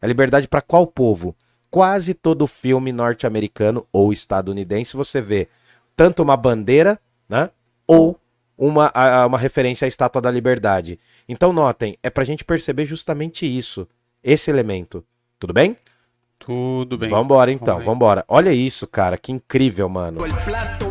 É a liberdade para qual povo? Quase todo filme norte-americano ou estadunidense você vê tanto uma bandeira, né? Ou uma, a- a- uma referência à Estátua da Liberdade. Então notem, é pra gente perceber justamente isso, esse elemento. Tudo bem? Tudo bem. Vambora então, vambora. Olha isso, cara, que incrível, mano.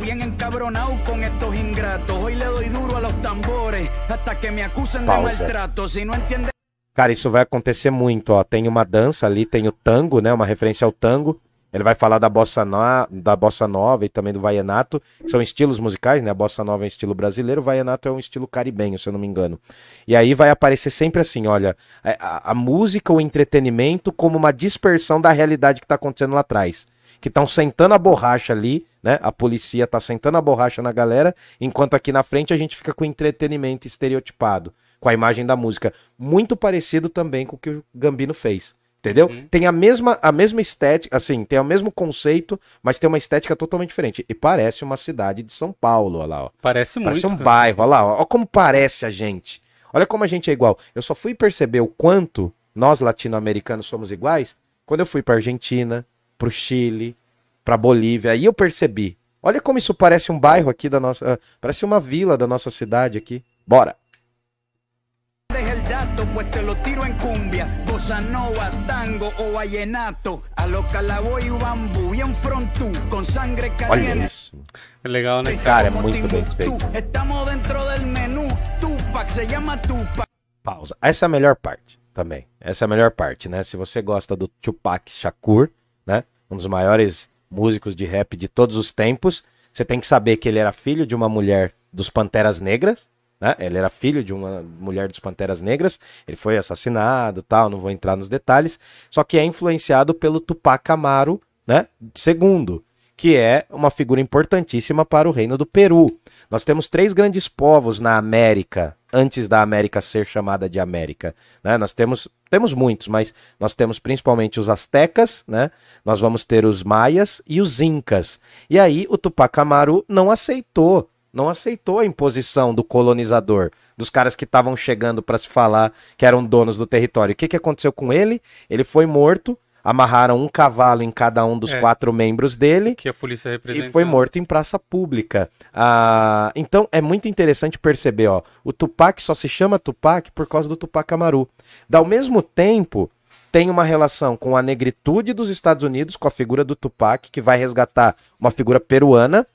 bien encabronado con estos ingratos. Hoy le doy duro a los tambores hasta que me acusen de maltrato. Entiendes Cara, isso vai acontecer muito, ó. Tem uma dança ali, tem o tango, né? Uma referência ao tango. Ele vai falar da bossa, no... da bossa nova e também do vaianato, que são estilos musicais, né? A bossa nova é um estilo brasileiro, o vaianato é um estilo caribenho, se eu não me engano. E aí vai aparecer sempre assim, olha, a, a- a música, o entretenimento como uma dispersão da realidade que tá acontecendo lá atrás. Que estão sentando a borracha ali, né? A policia tá sentando a borracha na galera, enquanto aqui na frente a gente fica com entretenimento estereotipado, com a imagem da música. Muito parecido também com o que o Gambino fez. Entendeu? Tem a mesma, a mesma estética, assim, tem o mesmo conceito, mas tem uma estética totalmente diferente. E parece uma cidade de São Paulo, olha lá, ó. Parece muito. Parece um cara. bairro, olha lá, ó. Olha como parece a gente. Olha como a gente é igual. Eu só fui perceber o quanto nós latino-americanos somos iguais quando eu fui pra Argentina, pro Chile, pra Bolívia. Aí eu percebi. Olha como isso parece um bairro aqui da nossa. ah, parece uma vila da nossa cidade aqui. Bora. pues te lo tiro en cumbia. Bossa nova, tango o vallenato. A lo calaboy y bambú, bien frontú, con sangre Olha caliente. isso. É legal, né? Cara, é muito bem feito. Estamos dentro del menú. Tupac se llama Tupac. Pausa. Essa é a melhor parte também. Essa é a melhor parte, né? Se você gosta do Tupac Shakur? Um dos maiores músicos de rap de todos os tempos, você tem que saber que ele era filho de uma mulher dos Panteras Negras, né? Ele era filho de uma mulher dos Panteras Negras, ele foi assassinado, tal, não vou entrar nos detalhes, só que é influenciado pelo Tupac Amaru, né? Segundo, que é uma figura importantíssima para o reino do Peru. Nós temos três grandes povos na América, antes da América ser chamada de América. né? Nós temos, temos muitos, mas nós temos principalmente os astecas, né? nós vamos ter os maias e os incas. E aí o Tupac Amaru não aceitou, não aceitou a imposição do colonizador, dos caras que estavam chegando para se falar que eram donos do território. O que, que aconteceu com ele? Ele foi morto, amarraram um cavalo em cada um dos É. quatro membros dele Que a polícia representa. e foi morto em praça pública. Ah, então é muito interessante perceber, ó, o Tupac só se chama Tupac por causa do Tupac Amaru. Ao mesmo tempo, tem uma relação com a negritude dos Estados Unidos, com a figura do Tupac, que vai resgatar uma figura peruana,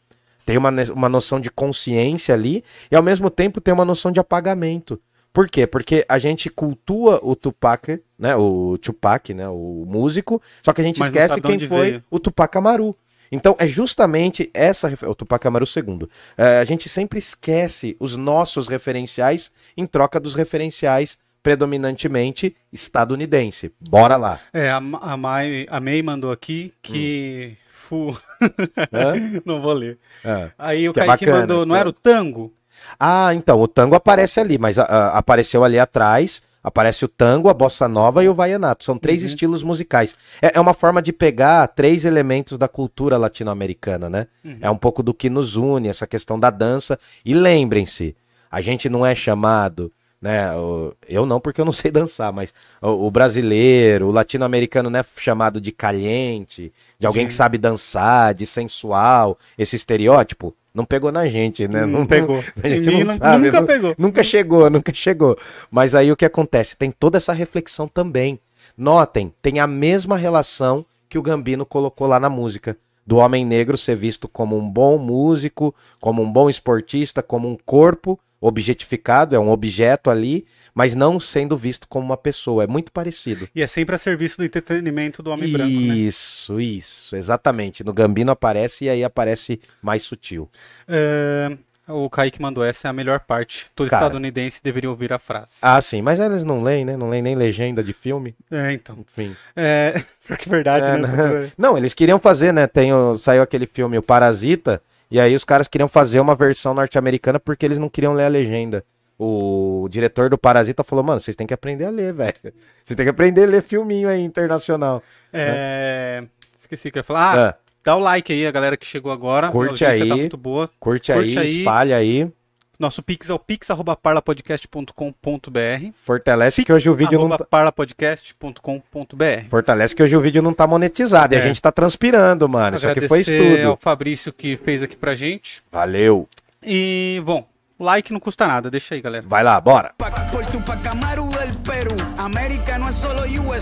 tem uma, uma noção de consciência ali, e ao mesmo tempo tem uma noção de apagamento. Por quê? Porque a gente cultua o Tupac, né? O Tupac, né? O músico, só que a gente Mas não esquece quem foi veio. o Tupac Amaru. Então é justamente essa o Tupac Amaru II. É, a gente sempre esquece os nossos referenciais em troca dos referenciais predominantemente estadunidense. Bora lá. É, a, a, Mai, a May mandou aqui que. Fu... Hã? não vou ler. É. Aí o Que é Kaique bacana, mandou, não é- era o tango? Ah, então, o tango aparece ali, mas ah, ah, apareceu ali atrás. Aparece o tango, a bossa nova e o vaianato. São três estilos musicais. É, é uma forma de pegar três elementos da cultura latino-americana, né? É um pouco do que nos une, essa questão da dança. E lembrem-se, a gente não é chamado né? eu não, porque eu não sei dançar, mas o, o brasileiro, o latino-americano, né? Chamado de caliente, de alguém que sabe dançar, de sensual, esse estereótipo, não pegou na gente, né? Não pegou. A gente não sabe, nunca nu- pegou. Nunca chegou, nunca chegou. Mas aí o que acontece? Tem toda essa reflexão também. Notem, tem a mesma relação que o Gambino colocou lá na música. Do homem negro ser visto como um bom músico, como um bom esportista, como um corpo objetificado, é um objeto ali, mas não sendo visto como uma pessoa. É muito parecido. E é sempre a serviço do entretenimento do homem branco, né? Isso, isso, exatamente. No Gambino aparece e aí aparece mais sutil. É, o Kaique mandou essa é a melhor parte. Todo Cara. estadunidense deveria ouvir a frase. Ah, sim, mas eles não leem, né? Não leem nem legenda de filme. É, então. Enfim. É, porque é verdade, É, né? né? Não, eles queriam fazer, né? Tem o- saiu aquele filme O Parasita, e aí os caras queriam fazer uma versão norte-americana porque eles não queriam ler a legenda. O diretor do Parasita falou, mano, vocês têm que aprender a ler, velho. Vocês têm que aprender a ler filminho aí internacional. É, Esqueci o que eu ia falar. Ah, Ah, dá o like aí, a galera que chegou agora. Curte a audiência Tá aí. muito boa. curte, Curte aí, aí. espalha aí, Nosso pix é o pix.parlapodcast.com.br fortalece que hoje o vídeo não tá... parlapodcast.com.br Fortalece que hoje o vídeo não tá monetizado e a É. gente tá transpirando, mano. Isso aqui foi Agradecer ao estudo. Fabrício que fez aqui pra gente. Valeu. E, bom, like não custa nada, deixa aí, galera. Vai lá, bora.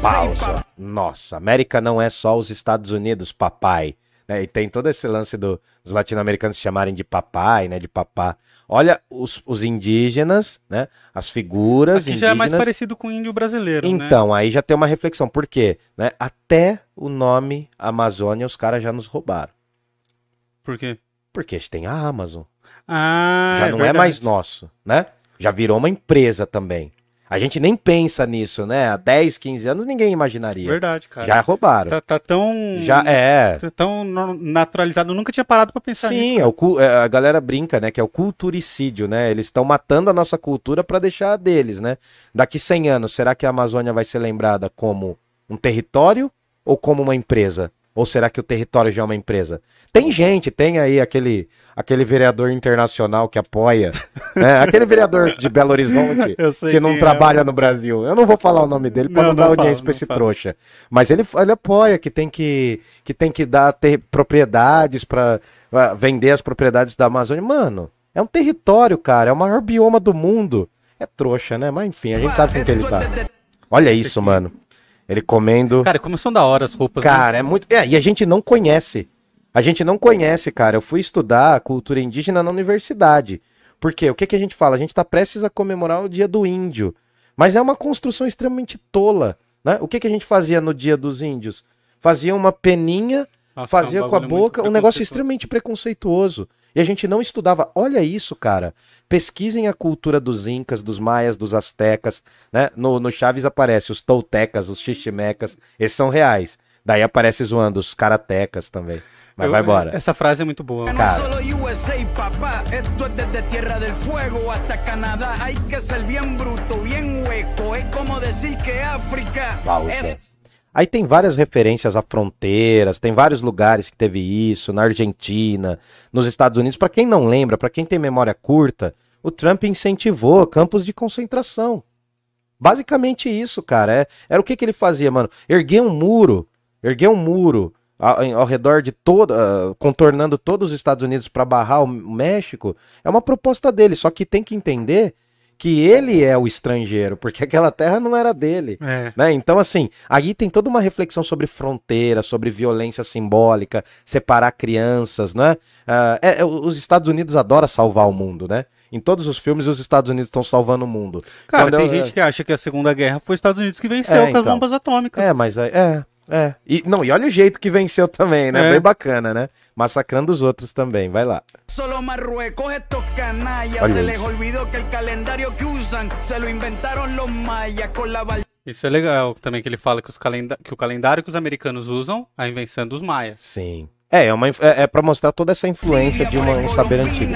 Pausa. Nossa, América não é só os Estados Unidos, papai. Né? E tem todo esse lance do- dos latino-americanos se chamarem de papai, né? De papá. Olha os, os indígenas, né? As figuras Aqui já é mais indígenas. parecido com o índio brasileiro, né? Então, aí já tem uma reflexão. Por quê? Né? Até o nome Amazônia os caras já nos roubaram. Por quê? Porque a gente tem a Amazon. Ah, já não é verdade. mais nosso, né? Já virou uma empresa também. A gente nem pensa nisso, né? Há 10, 15 anos ninguém imaginaria. Verdade, cara. Já roubaram. Tá, tá tão. Já é. tá tão naturalizado. Eu nunca tinha parado pra pensar nisso. Sim, é é, a galera brinca, né? Que é o culturicídio, né? Eles estão matando a nossa cultura para deixar a deles, né? Daqui 100 anos, será que a Amazônia vai ser lembrada como um território ou como uma empresa? Ou será que o território já é uma empresa? Tem gente, tem aí aquele, aquele vereador internacional que apoia, né? Aquele vereador de Belo Horizonte que não é. trabalha no Brasil. Eu não vou falar o nome dele para Não, não, dar não audiência pra não esse fala. trouxa. Mas ele, ele apoia que tem que, que tem que dar ter propriedades para vender as propriedades da Amazônia. Mano, é um território, cara. É o maior bioma do mundo. É trouxa, né? Mas enfim, a gente sabe com que ele tá. Olha isso, mano. Ele comendo. Cara, como são da hora as roupas. né? Cara, é muito. É, e a gente não conhece. A gente não conhece, cara. Eu fui estudar a cultura indígena na universidade. Por quê? O que, que a gente fala? A gente tá prestes a comemorar o dia do índio. Mas é uma construção extremamente tola. Né? O que, que a gente fazia no dia dos índios? Fazia uma peninha, Nossa, fazia é um com a boca, um negócio extremamente preconceituoso. E a gente não estudava. Olha isso, cara. Pesquisem a cultura dos incas, dos maias, dos astecas, né? No, no Chaves aparece os toltecas, os xiximecas, esses são reais. Daí aparece zoando os karatecas também. Mas Eu- vai embora. Essa frase é muito boa. Cara. Pausa. Aí tem várias referências a fronteiras, tem vários lugares que teve isso, na Argentina, nos Estados Unidos. Pra quem não lembra, pra quem tem memória curta, o Trump incentivou campos de concentração. Basicamente isso, cara. É, era o que, que ele fazia, mano? Erguer um muro, erguer um muro ao, ao redor de toda, ah, contornando todos os Estados Unidos pra barrar o México, é uma proposta dele. Só que tem que entender que ele é o estrangeiro, porque aquela terra não era dele. É. Né? Então, assim, aí tem toda uma reflexão sobre fronteira, sobre violência simbólica, separar crianças, né? Ah, é- é, os Estados Unidos adoram salvar o mundo, né? Em todos os filmes, os Estados Unidos estão salvando o mundo. Cara, Quando tem eu- gente que acha que a Segunda Guerra foi os Estados Unidos que venceu É, com as então. bombas atômicas. É, mas é, é. E, não, e olha o jeito que venceu também, né? É. Bem bacana, né? Massacrando os outros também, vai lá. solo Marruecos. Estos canallas Olha se isso. les olvidó que el calendario que usan se lo inventaron los mayas con la Isso é legal também, que ele fala que, os calenda- que o calendário que os americanos usam, a invenção dos maias. Sim. É, é, uma, é, é pra mostrar toda essa influência de uma- um saber antigo.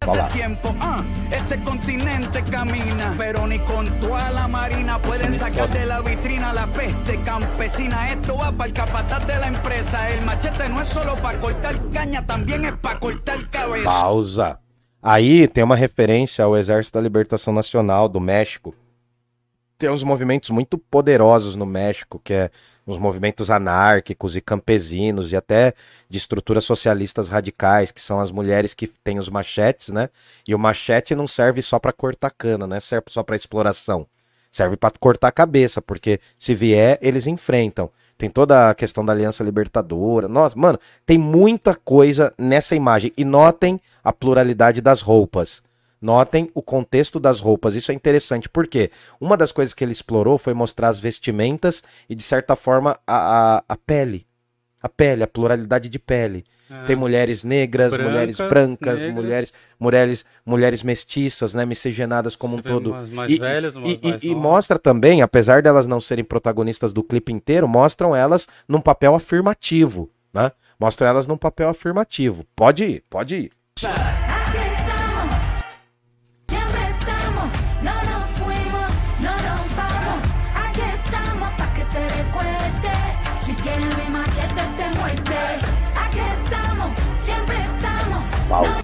Hace tiempo. Ah, este continente camina, pero ni con toda la marina pueden sacar de la vitrina la peste campesina. Esto va para el capataz de la empresa. El machete no es solo para cortar caña, también es para cortar cabeza. Pausa. Aí tem uma referência ao Exército da Libertação Nacional do México. Tem uns movimentos muito poderosos no México, que é uns movimentos anárquicos e campesinos e até de estruturas socialistas radicais, que são as mulheres que têm os machetes, né? E o machete não serve só para cortar cana, não é serve só para exploração. Serve para cortar a cabeça, porque se vier, eles enfrentam. Tem toda a questão da Aliança Libertadora. Nossa, mano, tem muita coisa nessa imagem. E notem a pluralidade das roupas. Notem o contexto das roupas. Isso é interessante, porque uma das coisas que ele explorou foi mostrar as vestimentas e, de certa forma, a, a, a pele. A pele, a pluralidade de pele. Tem mulheres negras, Branca, mulheres brancas, negras. mulheres, mulheres, mulheres mestiças, né, miscigenadas como Você um todo. umas mais e, velhas, e- umas e- mais e mostra também, apesar delas não serem protagonistas do clipe inteiro, mostram elas num papel afirmativo, né? Mostram elas num papel afirmativo. Pode ir, pode ir.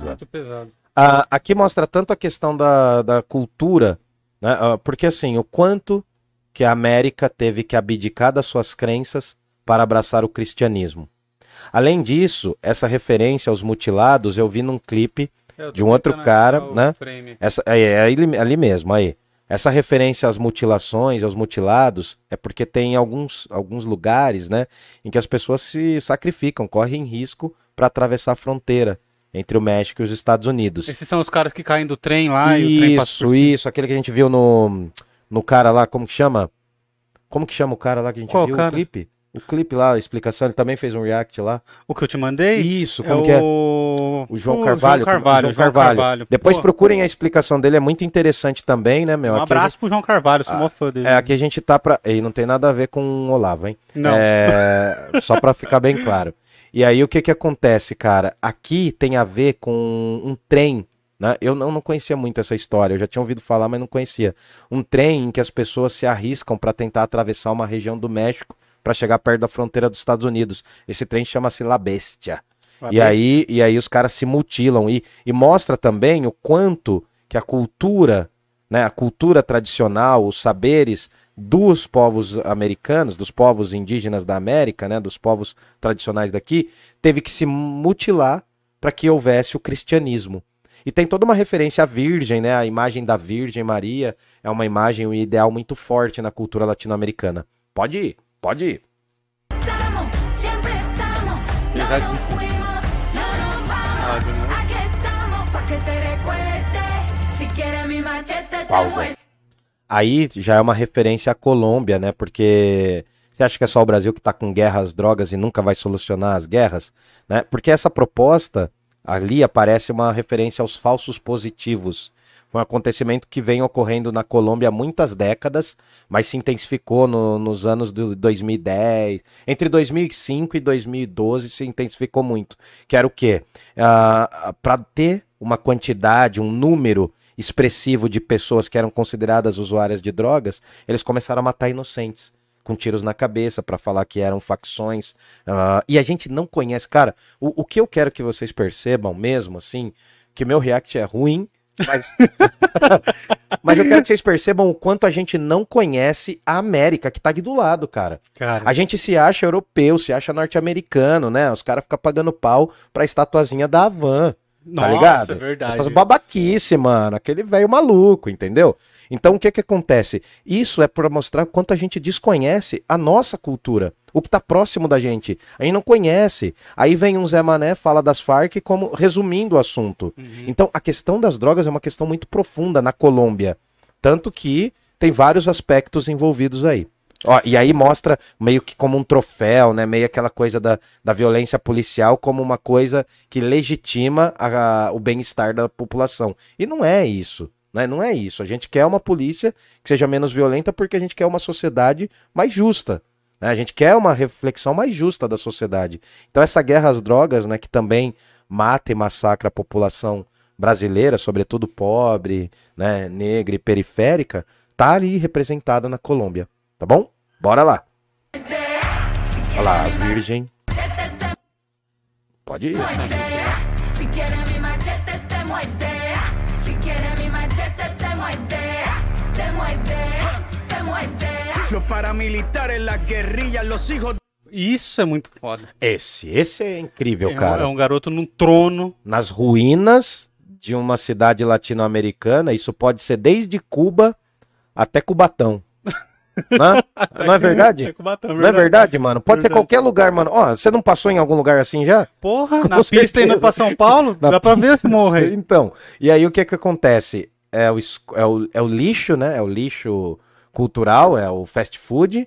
Muito pesado. Ah, aqui mostra tanto a questão da, da cultura, né? Ah, porque assim, o quanto que a América teve que abdicar das suas crenças para abraçar o cristianismo. Além disso, essa referência aos mutilados eu vi num clipe De um outro tentando cara, né? frame. Essa, é, é ali, ali mesmo, aí. Essa referência às mutilações, aos mutilados, é porque tem alguns, alguns lugares, né, em que as pessoas se sacrificam, correm risco para atravessar a fronteira entre o México e os Estados Unidos. Esses são os caras que caem do trem lá e o trem passa Isso, por cima. isso, aquele que a gente viu no, no cara lá, como que chama? Como que chama o cara lá que a gente Qual viu? cara? O clipe? O clipe lá, a explicação, ele também fez um react lá. O que eu te mandei? Isso, é como que é? o... O João o Carvalho. João Carvalho, o João Carvalho. Depois Pô, procurem a explicação dele, é muito interessante também, né, meu? Um Aqui abraço pro João Carvalho, sou mó fã dele. É, aqui a gente tá pra. E não tem nada a ver com o Olavo, hein? Não. É, só pra ficar bem claro. E aí o que que acontece, cara? Aqui tem a ver com um trem, né? Eu não, não conhecia muito essa história, eu já tinha ouvido falar, mas não conhecia. Um trem em que as pessoas se arriscam pra tentar atravessar uma região do México pra chegar perto da fronteira dos Estados Unidos. Esse trem chama-se La Bestia. La E aí, e aí os caras se mutilam e, e mostra também o quanto que a cultura, né, a cultura tradicional, os saberes dos povos americanos, dos povos indígenas da América, né, dos povos tradicionais daqui, teve que se mutilar para que houvesse o cristianismo. E tem toda uma referência à Virgem, né? A imagem da Virgem Maria é uma imagem, um ideal muito forte na cultura latino-americana. Pode ir, pode ir. Nos fuimos, no nos Ah, de vamos. Aquí estamos pa' que te recuerde. Si quieres mi machete te muerde. Aí já é uma referência à Colômbia, né? Porque você acha que é só o Brasil que tá com guerra às drogas e nunca vai solucionar as guerras? Né? Porque essa proposta ali aparece uma referência aos falsos positivos. Foi um acontecimento que vem ocorrendo na Colômbia há muitas décadas, mas se intensificou no- nos anos de 2010. Entre 2005 e 2012 se intensificou muito. Que era o quê? Para ter uma quantidade, um número expressivo de pessoas que eram consideradas usuárias de drogas, eles começaram a matar inocentes. Com tiros na cabeça para falar que eram facções. ah, e a gente não conhece. Cara, o, o que eu quero que vocês percebam mesmo, assim, que meu react é ruim, mas. mas eu quero que vocês percebam o quanto a gente não conhece a América, que tá aqui do lado, cara. Cara, A gente se acha europeu, se acha norte-americano, né? Os caras ficam pagando pau pra estatuazinha da Havan. Nossa, tá ligado? é verdade. Essas babaquice, mano. Aquele velho maluco, entendeu? Então o que que acontece? Isso é pra mostrar quanto a gente desconhece a nossa cultura. O que tá próximo da gente. A gente não conhece. Aí vem um Zé Mané, fala das Farc como resumindo o assunto. Então a questão das drogas é uma questão muito profunda na Colômbia. Tanto que tem vários aspectos envolvidos aí. Ó, e aí mostra meio que como um troféu, né? Meio aquela coisa da, da violência policial como uma coisa que legitima a- a- o bem-estar da população. E não é isso, né? Não é isso. A gente quer uma polícia que seja menos violenta porque a gente quer uma sociedade mais justa. né? A gente quer uma reflexão mais justa da sociedade. Então essa guerra às drogas, né? Que também mata e massacra a população brasileira, sobretudo pobre, né? Negra e periférica, tá ali representada na Colômbia. Tá bom? Bora lá. Olha lá, a Virgem. Pode ir. Los paramilitares, las guerrillas, los hijos Isso é muito foda. Esse, esse é incrível, É cara. é um garoto num trono. Nas ruínas de uma cidade latino-americana, isso pode ser desde Cuba até Cubatão. Né? Não é verdade? É Não é verdade, mano? Pode ser qualquer lugar, mano. Ó, você não passou em algum lugar assim já? Porra, Com na pista certeza. indo pra São Paulo, dá pra ver se morre. Então, e aí o que que acontece? É o, é, o, é o lixo, né? É o lixo cultural, é o fast food.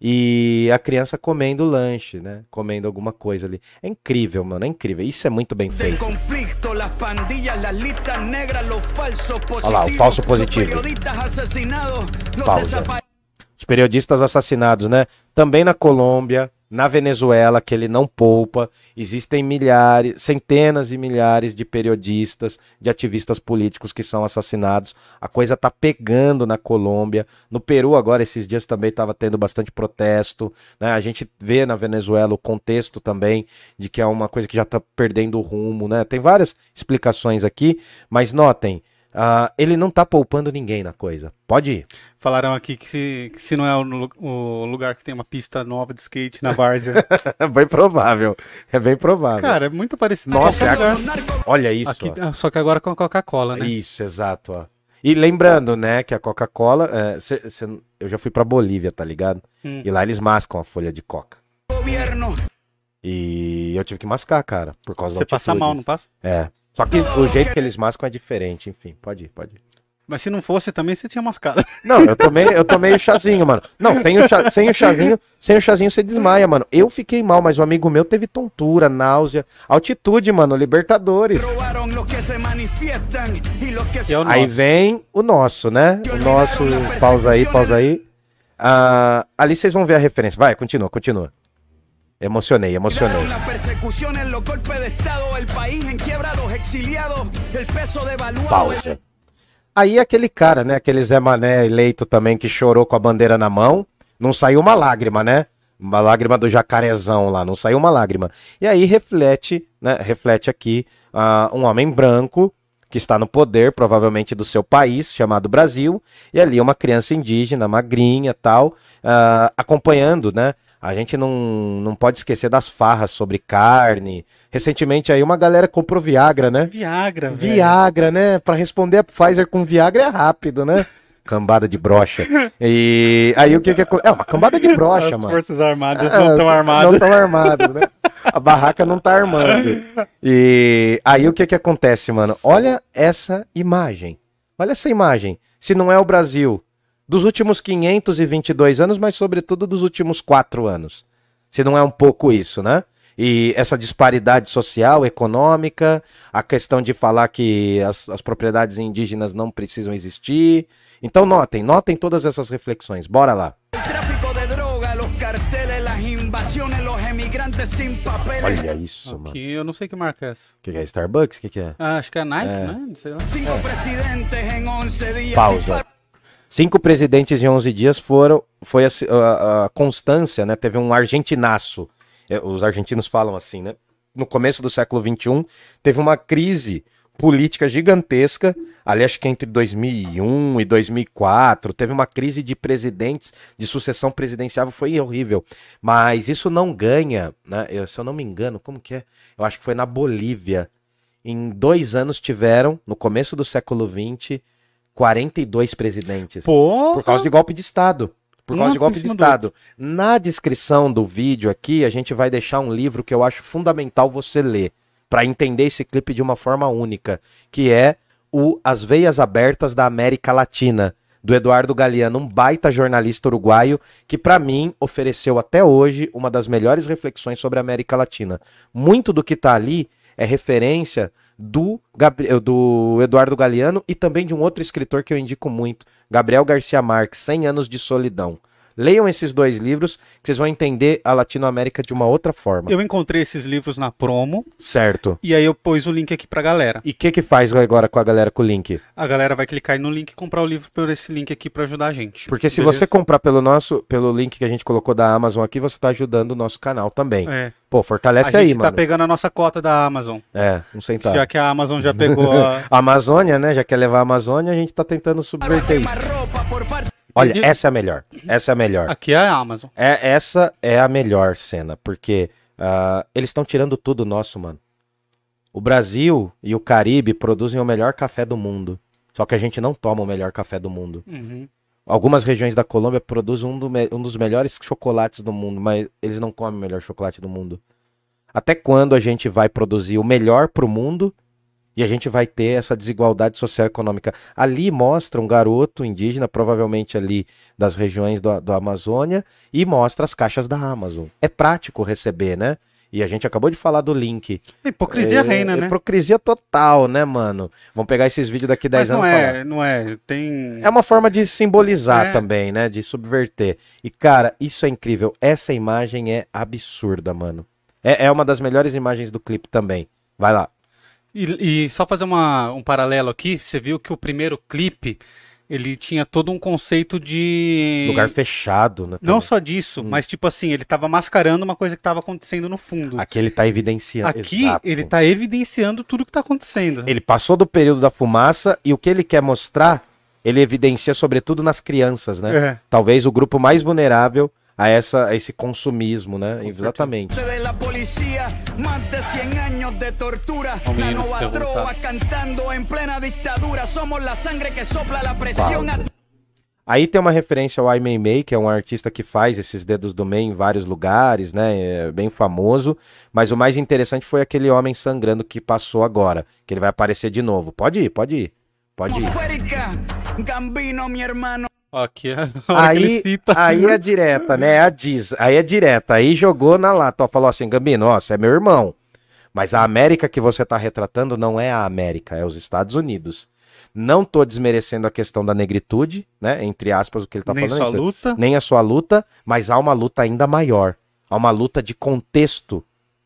E a criança comendo lanche, né? Comendo alguma coisa ali. É incrível, mano. É incrível. Isso é muito bem feito. conflicto, las pandillas, las listas negras, los falsos positivos. lá, o falso positivo. Pausa. Os periodistas assassinados, né? Também na Colômbia, na Venezuela, que ele não poupa. Existem milhares, centenas e milhares de periodistas, de ativistas políticos que são assassinados. A coisa tá pegando na Colômbia. No Peru, agora, esses dias também estava tendo bastante protesto. Né? A gente vê na Venezuela o contexto também de que é uma coisa que já tá perdendo o rumo, né? Tem várias explicações aqui, mas notem. Ah, ele não tá poupando ninguém na coisa. Pode ir. Falaram aqui que se, que se não é o, o lugar que tem uma pista nova de skate na várzea. É bem provável. É bem provável. Cara, é muito parecido. Nossa, é- lugar. olha isso. Aqui, ó. só que agora com a Coca-Cola, né? Isso, exato. Ó. E lembrando, né, que a Coca-Cola. é, cê- cê- eu já fui pra Bolívia, tá ligado? Hum. E lá eles mascam a folha de coca. gobierno. E eu tive que mascar, cara, por causa Você da passa altitude. mal, não passa? É. Só que o jeito que eles mascam é diferente, enfim. Pode ir, pode ir. Mas se não fosse também, você tinha mascado. Não, eu tomei, eu tomei o chazinho, mano. Não, sem o, chá, sem o chazinho, sem o chazinho você desmaia, mano. Eu fiquei mal, mas um amigo meu teve tontura, náusea, altitude, mano, Libertadores. É Aí vem o nosso, né? O nosso. Pausa aí, pausa aí. Ah, ali vocês vão ver a referência. Vai, continua, continua. Emocionei, emocionei. Las persecuciones, los golpes de Estado, el país en quiebra, los exiliados, el peso devaluado. Pausa. Aí aquele cara, né? Aquele Zé Mané eleito também que chorou com a bandeira na mão. Não saiu uma lágrima, né? Uma lágrima do jacarezão lá, não saiu uma lágrima. E aí reflete, né? Reflete aqui ah, um homem branco que está no poder, provavelmente do seu país, chamado Brasil, e ali uma criança indígena, magrinha tal, ah, acompanhando, né? A gente não, não pode esquecer das farras sobre carne. Recentemente aí uma galera comprou Viagra, né? Viagra, velho. Viagra, né? Pra responder a Pfizer com Viagra é rápido, né? Cambada de brocha. E aí o que que acon- é? uma cambada de brocha, As mano. forças armadas É, não estão armadas. Não estão armadas, né? A barraca não tá armando. E aí o que que acontece, mano? Olha essa imagem. Olha essa imagem. Se não é o Brasil dos últimos 522 anos, mas sobretudo dos últimos quatro anos. Se não é um pouco isso, né? E essa disparidade social, econômica, a questão de falar que as, as propriedades indígenas não precisam existir. Então notem, notem todas essas reflexões. Bora lá. Olha isso, mano. Aqui eu não sei que marca é essa. O que, que é Starbucks? O que, que é? Ah, acho que é Nike, né? Não sei lá. Cinco presidentes en 11 días. Pausa. Cinco presidentes em 11 dias foram. Foi a, a- a constância, né? Teve um argentinaço. É, Os argentinos falam assim, né? No começo do século XXI, teve uma crise política gigantesca. Ali, acho que entre 2001 e 2004, teve uma crise de presidentes, de sucessão presidencial, foi horrível. Mas isso não ganha, né? Eu- se eu não me engano, como que é? Eu acho que foi na Bolívia. Em dois anos tiveram, no começo do século XX, 42 presidentes. Pô, Por causa de golpe de Estado. Por causa Nossa, de golpe de cima do Estado. Na descrição do vídeo aqui, a gente vai deixar um livro que eu acho fundamental você ler. Pra entender esse clipe de uma forma única. Que é o As Veias Abertas da América Latina. Do Eduardo Galeano, um baita jornalista uruguaio, que pra mim ofereceu até hoje uma das melhores reflexões sobre a América Latina. Muito do que tá ali é referência do, Gabri- do Eduardo Galeano e também de um outro escritor que eu indico muito, Gabriel Garcia Marques, 100 anos de solidão. Leiam esses dois livros, que vocês vão entender a Latinoamérica de uma outra forma. Eu encontrei esses livros na promo Certo. e aí eu pus o link aqui pra galera. E o que que faz agora com a galera com o link? A galera vai clicar aí no link e comprar o livro por esse link aqui pra ajudar a gente. Porque se Beleza? você comprar pelo nosso, pelo link que a gente colocou da Amazon aqui, você tá ajudando o nosso canal também. É. Pô, A fortalece gente aí, tá mano. pegando a nossa cota da Amazon. É, um centavo. Já que a Amazon já pegou a... A Amazônia, né? Já quer levar a Amazônia, a gente tá tentando subverter isso. Olha, essa é a melhor. Essa é a melhor. Aqui é a Amazon. É, essa é a melhor cena, porque ah, eles estão tirando tudo nosso, mano. O Brasil e o Caribe produzem o melhor café do mundo. Só que a gente não toma o melhor café do mundo. Uhum. Algumas regiões da Colômbia produzem um, do me- um dos melhores chocolates do mundo, mas eles não comem o melhor chocolate do mundo. Até quando a gente vai produzir o melhor pro mundo e a gente vai ter essa desigualdade social e econômica? Ali mostra um garoto indígena, provavelmente ali das regiões do, do Amazônia, e mostra as caixas da Amazon. É prático receber, né? E a gente acabou de falar do link. A hipocrisia é, reina, né? Hipocrisia total, né, mano? Vamos pegar esses vídeos daqui 10 Mas não anos e falar. é, não é. Tem. É uma forma de simbolizar É. também, né? De subverter. E, cara, isso é incrível. Essa imagem é absurda, mano. É, é uma das melhores imagens do clipe também. Vai lá. E, e só fazer uma, um paralelo aqui, você viu que o primeiro clipe ele tinha todo um conceito de. Lugar fechado, né? Não também. só disso, mas tipo assim, ele tava mascarando uma coisa que tava acontecendo no fundo. Aqui ele tá evidenciando. Aqui Exato. ele tá evidenciando tudo que tá acontecendo. Ele passou do período da fumaça e o que ele quer mostrar, ele evidencia sobretudo nas crianças, né? É. Talvez o grupo mais vulnerável a, essa, a esse consumismo, né? Exatamente. de la policía, más de 100 años de tortura, la pregunta. droga cantando en plena dictadura, somos la sangre que sopla la presión. Aí tem uma referência ao Ai Mei, que é um artista que faz esses dedos do meio em vários lugares, né? É bem famoso. Mas o mais interessante foi aquele homem sangrando que passou agora, que ele vai aparecer de novo. Pode ir, pode ir. Pode ir. Gambino, mi hermano. Aqui é a Aí, aí é direta, né? A diz. Aí é direta. Aí jogou na lata. Ó, falou assim, Gambino, ó, você é meu irmão. Mas a América que você tá retratando não é a América, é os Estados Unidos. Não tô desmerecendo a questão da negritude, né? Entre aspas, o que ele tá Nem falando. sua isso. luta. nem a sua luta, mas há uma luta ainda maior. Há uma luta de contexto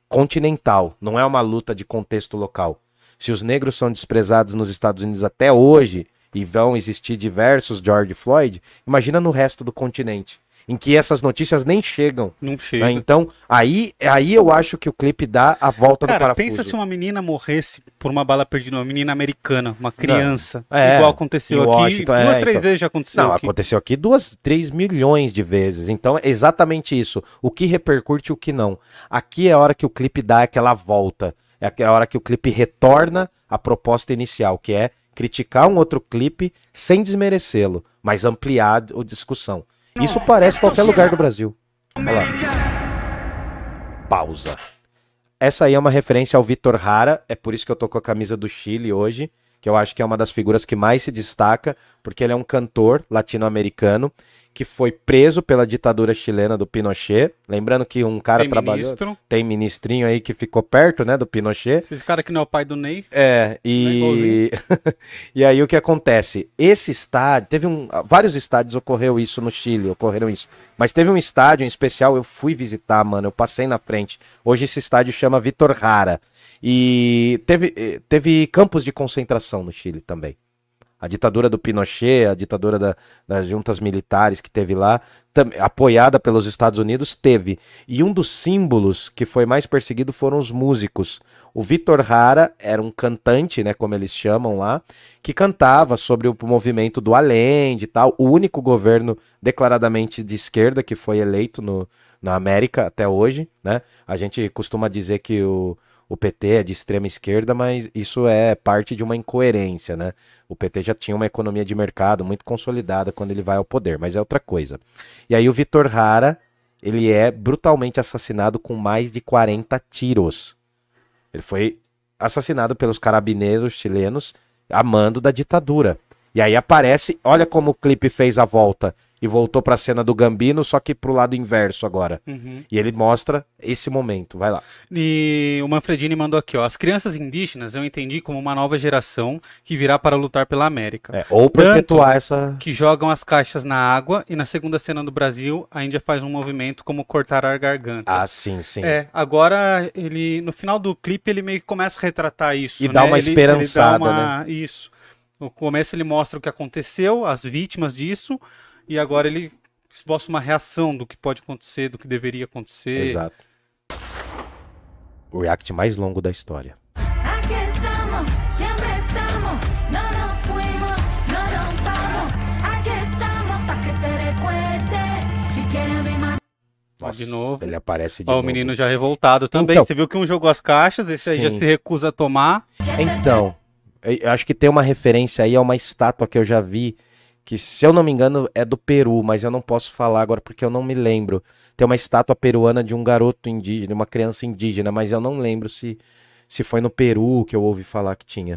continental, não é uma luta de contexto local. Se os negros são desprezados nos Estados Unidos até hoje e vão existir diversos George Floyd, imagina no resto do continente, em que essas notícias nem chegam. Não né? chega. Então, aí, aí eu acho que o clipe dá a volta do Cara, parafuso. pensa se uma menina morresse por uma bala perdida, uma menina americana, uma criança. É, igual aconteceu aqui. É, duas, três então. vezes já aconteceu Não, aqui. aconteceu aqui duas, três milhões de vezes. Então é exatamente isso. O que repercute e o que não. Aqui é a hora que o clipe dá aquela volta. É a hora que o clipe retorna à proposta inicial, que é criticar um outro clipe sem desmerecê-lo, mas ampliar a discussão. Isso parece qualquer lugar do Brasil. Olha lá. Pausa. Essa aí é uma referência ao Vitor Hara, é por isso que eu tô com a camisa do Chile hoje, que eu acho que é uma das figuras que mais se destaca, porque ele é um cantor latino-americano que foi preso pela ditadura chilena do Pinochet. Lembrando que um cara Tem trabalhou. ministro. Tem ministrinho aí que ficou perto, né, do Pinochet. Esse cara que não é o pai do Ney. É, e e aí o que acontece? Esse estádio, teve um, vários estádios ocorreu isso no Chile, ocorreram isso. Mas teve um estádio em especial, eu fui visitar, mano, eu passei na frente. Hoje esse estádio chama Vitor Jara. E teve, eh, teve campos de concentração no Chile também. A ditadura do Pinochet, a ditadura da- das juntas militares que teve lá, tam- apoiada pelos Estados Unidos, teve. E um dos símbolos que foi mais perseguido foram os músicos. O Vitor Hara era um cantante, né, como eles chamam lá, que cantava sobre o movimento do Allende e tal. O único governo declaradamente de esquerda que foi eleito no, na América até hoje, né? A gente costuma dizer que o, o PT é de extrema esquerda, mas isso é parte de uma incoerência, né? O PT já tinha uma economia de mercado muito consolidada quando ele vai ao poder, mas é outra coisa. E aí o Vitor Hara, ele é brutalmente assassinado com mais de 40 tiros. Ele foi assassinado pelos carabineiros chilenos a mando da ditadura. E aí aparece, olha como o clipe fez a volta. E voltou pra cena do Gambino, só que pro lado inverso agora. Uhum. E ele mostra esse momento. Vai lá. E o Manfredini mandou aqui, ó. As crianças indígenas eu entendi como uma nova geração que virá para lutar pela América. É, ou perpetuar essa. Que jogam as caixas na água e na segunda cena do Brasil a Índia faz um movimento como cortar a garganta. Ah, sim, sim. É, agora ele no final do clipe ele meio que começa a retratar isso, E né? dá uma Ele- esperançada, ele dá uma... Isso. No começo ele mostra o que aconteceu, as vítimas disso, e agora ele esboça uma reação do que pode acontecer, do que deveria acontecer. Exato. O react mais longo da história. Nossa, de novo. Ele aparece de Ó, o novo. menino já revoltado também. Então. Você viu que um jogou as caixas, esse aí já se recusa a tomar. Então, eu eu acho que tem uma referência aí a uma estátua que eu já vi, que se eu não me engano é do Peru, mas eu não posso falar agora porque eu não me lembro. Tem uma estátua peruana de um garoto indígena, uma criança indígena, mas eu não lembro se, se foi no Peru que eu ouvi falar que tinha.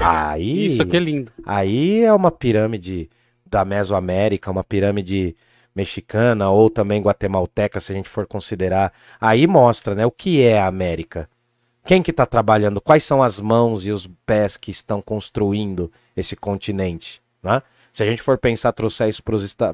Aí, Isso aqui é lindo. aí é uma pirâmide da Mesoamérica, uma pirâmide mexicana ou também guatemalteca, se a gente for considerar. Aí mostra, né, o que é a América. Quem que está trabalhando? Quais são as mãos e os pés que estão construindo esse continente? Né? Se a gente for pensar, trouxer isso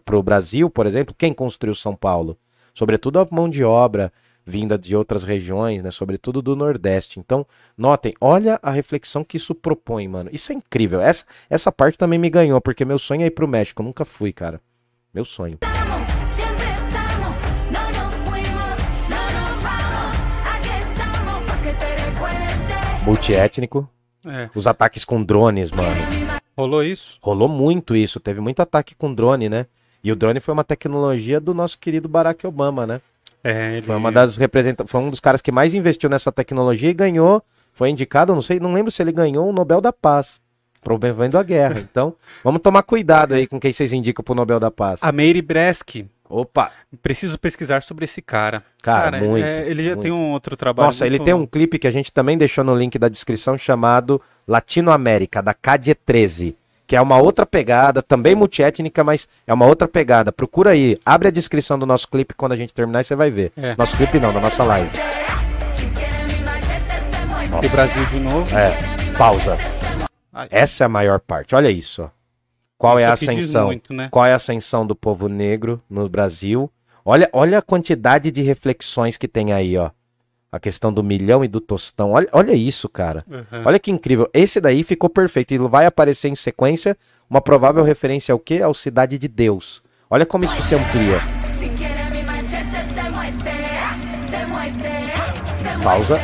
para o Brasil, por exemplo, quem construiu São Paulo? Sobretudo a mão de obra vinda de outras regiões, né? Sobretudo do Nordeste. Então, notem, olha a reflexão que isso propõe, mano. Isso é incrível. Essa, essa parte também me ganhou, porque meu sonho é ir pro México. Eu nunca fui, cara. Meu sonho. Multiétnico. É. Os ataques com drones, mano. Rolou isso? Rolou muito isso. Teve muito ataque com drone, né? E o drone foi uma tecnologia do nosso querido Barack Obama, né? É, ele... Foi uma das representa... foi um dos caras que mais investiu nessa tecnologia e ganhou, foi indicado, não sei, não lembro se ele ganhou o Nobel da Paz, promovendo a guerra. Então, vamos tomar cuidado aí com quem vocês indicam pro Nobel da Paz. A Meire Bresk. Opa, Preciso pesquisar sobre esse cara. Cara, muito, é, ele já muito. tem um outro trabalho. nossa, ele muito- tem um clipe que a gente também deixou no link da descrição chamado Latinoamérica da Cadie 13, que é uma outra pegada, também multiétnica, mas é uma outra pegada. Procura aí, abre a descrição do nosso clipe quando a gente terminar e você vai ver. É. Nosso clipe não, da nossa live. Muerte. O Brasil de novo. É, pausa. Ai. Essa é a maior parte. Olha isso. Qual é a Isso aqui diz ascensão? muito, né? Qual é a ascensão do povo negro no Brasil? Olha, olha a quantidade de reflexões que tem aí, ó. A questão do milhão e do tostão. Olha, olha isso, cara. Uhum. Olha que incrível. Esse daí ficou perfeito. E vai aparecer em sequência uma provável referência ao quê? Ao Cidade de Deus. Olha como isso se amplia. Pausa.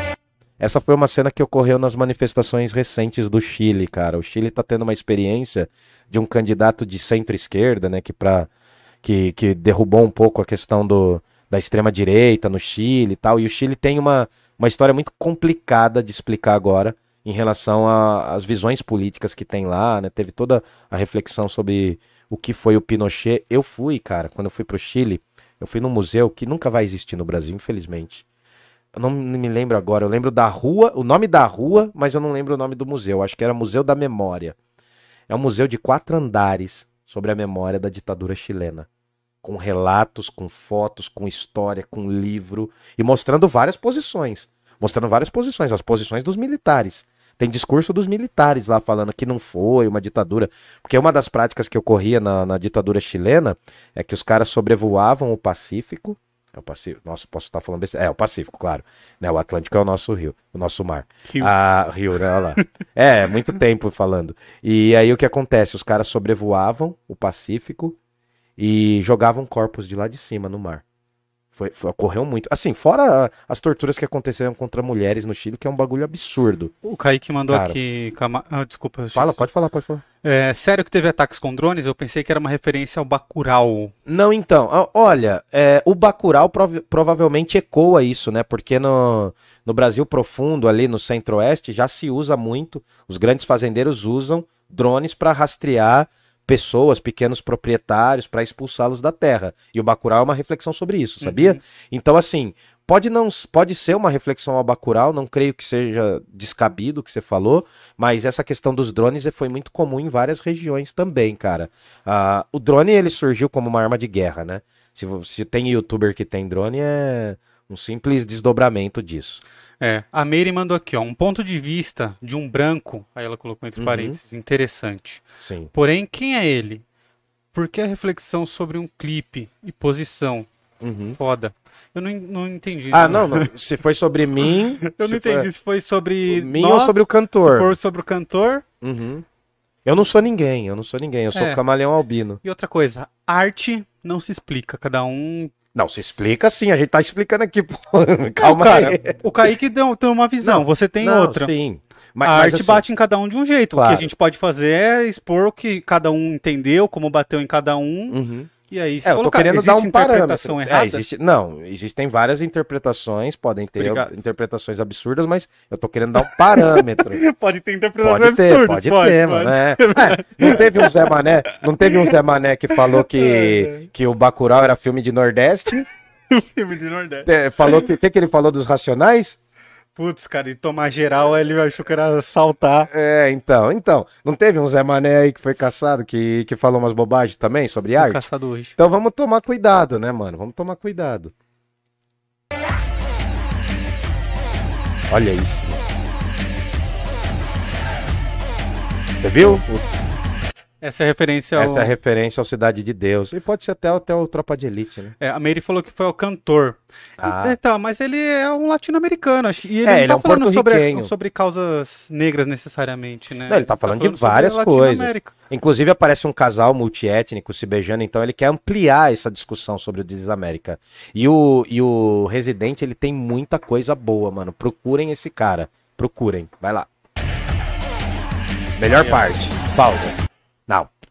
Essa foi uma cena que ocorreu nas manifestações recentes do Chile, cara. O Chile tá tendo uma experiência de um candidato de centro-esquerda, né, que, pra, que, que derrubou um pouco a questão do, da extrema-direita no Chile e tal. E o Chile tem uma, uma história muito complicada de explicar agora em relação às visões políticas que tem lá, né? Teve toda a reflexão sobre o que foi o Pinochet. Eu fui, cara, quando eu fui pro Chile, eu fui num museu que nunca vai existir no Brasil, infelizmente. Eu não me lembro agora. Eu lembro da rua, o nome da rua, mas eu não lembro o nome do museu. Acho que era Museu da Memória. É um museu de quatro andares sobre a memória da ditadura chilena. Com relatos, com fotos, com história, com livro. E mostrando várias posições. Mostrando várias posições, as posições dos militares. Tem discurso dos militares lá falando que não foi uma ditadura. Porque uma das práticas que ocorria na, na ditadura chilena é que os caras sobrevoavam o Pacífico. É o Pacífico. Nossa, posso estar falando besteira. É, o Pacífico, claro. Né, o Atlântico é o nosso rio, o nosso mar. Rio. Ah, rio, né? Olha lá. É, muito tempo falando. E aí o que acontece? Os caras sobrevoavam o Pacífico e jogavam corpos de lá de cima no mar. Foi, foi- ocorreu muito. Assim, fora as torturas que aconteceram contra mulheres no Chile, que é um bagulho absurdo. O Kaique mandou Cara. aqui. Cama... Ah, desculpa. Fala, pode falar, pode falar. É, sério que teve ataques com drones? Eu pensei que era uma referência ao Bacurau. Não, então, olha, é, o Bacurau prov- provavelmente ecoa isso, né? Porque no, no Brasil profundo, ali no centro-oeste, já se usa muito, os grandes fazendeiros usam drones para rastrear pessoas, pequenos proprietários, para expulsá-los da terra. E o Bacurau é uma reflexão sobre isso, sabia? Então, assim, pode não pode ser uma reflexão ao Bacurau, não creio que seja descabido o que você falou, mas essa questão dos drones foi muito comum em várias regiões também, cara. Ah, o drone ele surgiu como uma arma de guerra, né? Se, se tem youtuber que tem drone, é um simples desdobramento disso. É, a Meire mandou aqui, ó, um ponto de vista de um branco, aí ela colocou entre Uhum. parênteses, interessante. Sim. Porém, quem é ele? Por que a reflexão sobre um clipe e posição? Uhum. Foda. Eu não, não entendi. Ah, não, não. Se foi sobre mim. Eu se não foi- entendi se foi sobre Mim nós, ou sobre o se cantor? for sobre o cantor. Uhum. Eu não sou ninguém, eu não sou ninguém, eu sou É. o camaleão albino. E outra coisa, arte não se explica. Cada um. Não, se explica sim, a gente tá explicando aqui, pô. Calma, Calma cara. aí. O Kaique deu, tem uma visão, Não, você tem Não, outra. Sim. Mas, a mas arte assim, bate em cada um de um jeito. O Claro. que a gente pode fazer é expor o que cada um entendeu, como bateu em cada um. Uhum. E aí, se É, eu tô querendo dar um parâmetro. errada? É, existe, não, existem várias interpretações, podem ter Obrigado. interpretações absurdas, mas eu tô querendo dar um parâmetro. Pode ter interpretações Pode ter, absurdas. pode, ter, mano. é. É, não teve um Zé Mané, não teve um Zé Mané que falou É, que, que o Bacurau era filme de Nordeste? Filme de Nordeste. É, falou que, o que, que ele falou dos Racionais? Putz, cara, e tomar geral, ele achou que era saltar. É, então, então, não teve um Zé Mané aí que foi caçado que, que falou umas bobagens também sobre arte? Caçado hoje. Então vamos tomar cuidado, né, mano? Vamos tomar cuidado. Olha isso. mano. Você viu? Essa é a referência ao... Essa é a referência ao Cidade de Deus. E pode ser até, até o Tropa de Elite, né? É, a Mary falou que foi o cantor. Ah. Então, mas ele é um latino-americano, acho que. E ele É, não ele tá é um falando sobre, sobre causas negras necessariamente, né? Não, ele tá falando de sobre várias a coisas. Inclusive aparece um casal multiétnico se beijando, então ele quer ampliar essa discussão sobre o Desamérica. E o, e o Residente, ele tem muita coisa boa, mano. Procurem esse cara. Procurem. Vai lá. Melhor parte. Pausa.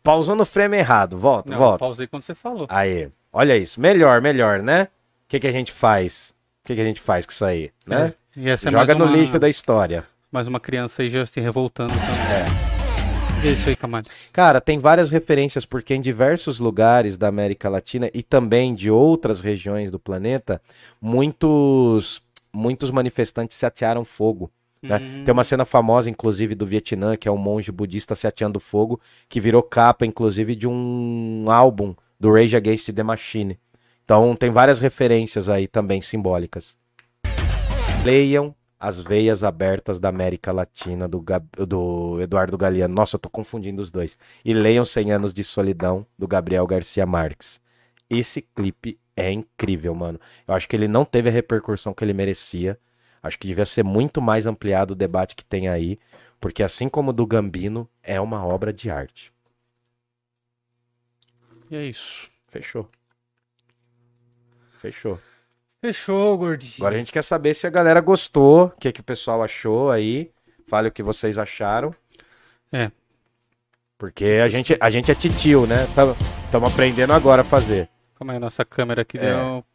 Pausou no frame errado. Volta, Não, volta. pausei quando você falou. Aí. Olha isso. Melhor, melhor, né? O que, que a gente faz? O que, que a gente faz com isso aí? Né? É. É Joga no uma, lixo da história. mais uma criança aí já se revoltando também. É. isso aí, Camales. Cara, tem várias referências, porque em diversos lugares da América Latina e também de outras regiões do planeta, muitos, muitos manifestantes se atearam fogo. Né? Hum. Tem uma cena famosa, inclusive, do Vietnã, que é um monge budista se ateando fogo, que virou capa, inclusive, de um álbum do Rage Against the Machine. Então, tem várias referências aí também simbólicas. Leiam As Veias Abertas da América Latina, do, Gab- do Eduardo Galeano. Nossa, eu tô confundindo os dois. E leiam 100 Anos de Solidão, do Gabriel Garcia Marques. Esse clipe é incrível, mano. Eu acho que ele não teve a repercussão que ele merecia. Acho que devia ser muito mais ampliado o debate que tem aí, porque assim como o do Gambino, é uma obra de arte. E é isso. Fechou. Fechou. Fechou, gordinho. Agora a gente quer saber se a galera gostou, o que, que o pessoal achou aí. Fale o que vocês acharam. É. Porque a gente, a gente é titio, né? Estamos aprendendo agora a fazer. Calma aí, nossa câmera aqui É. deu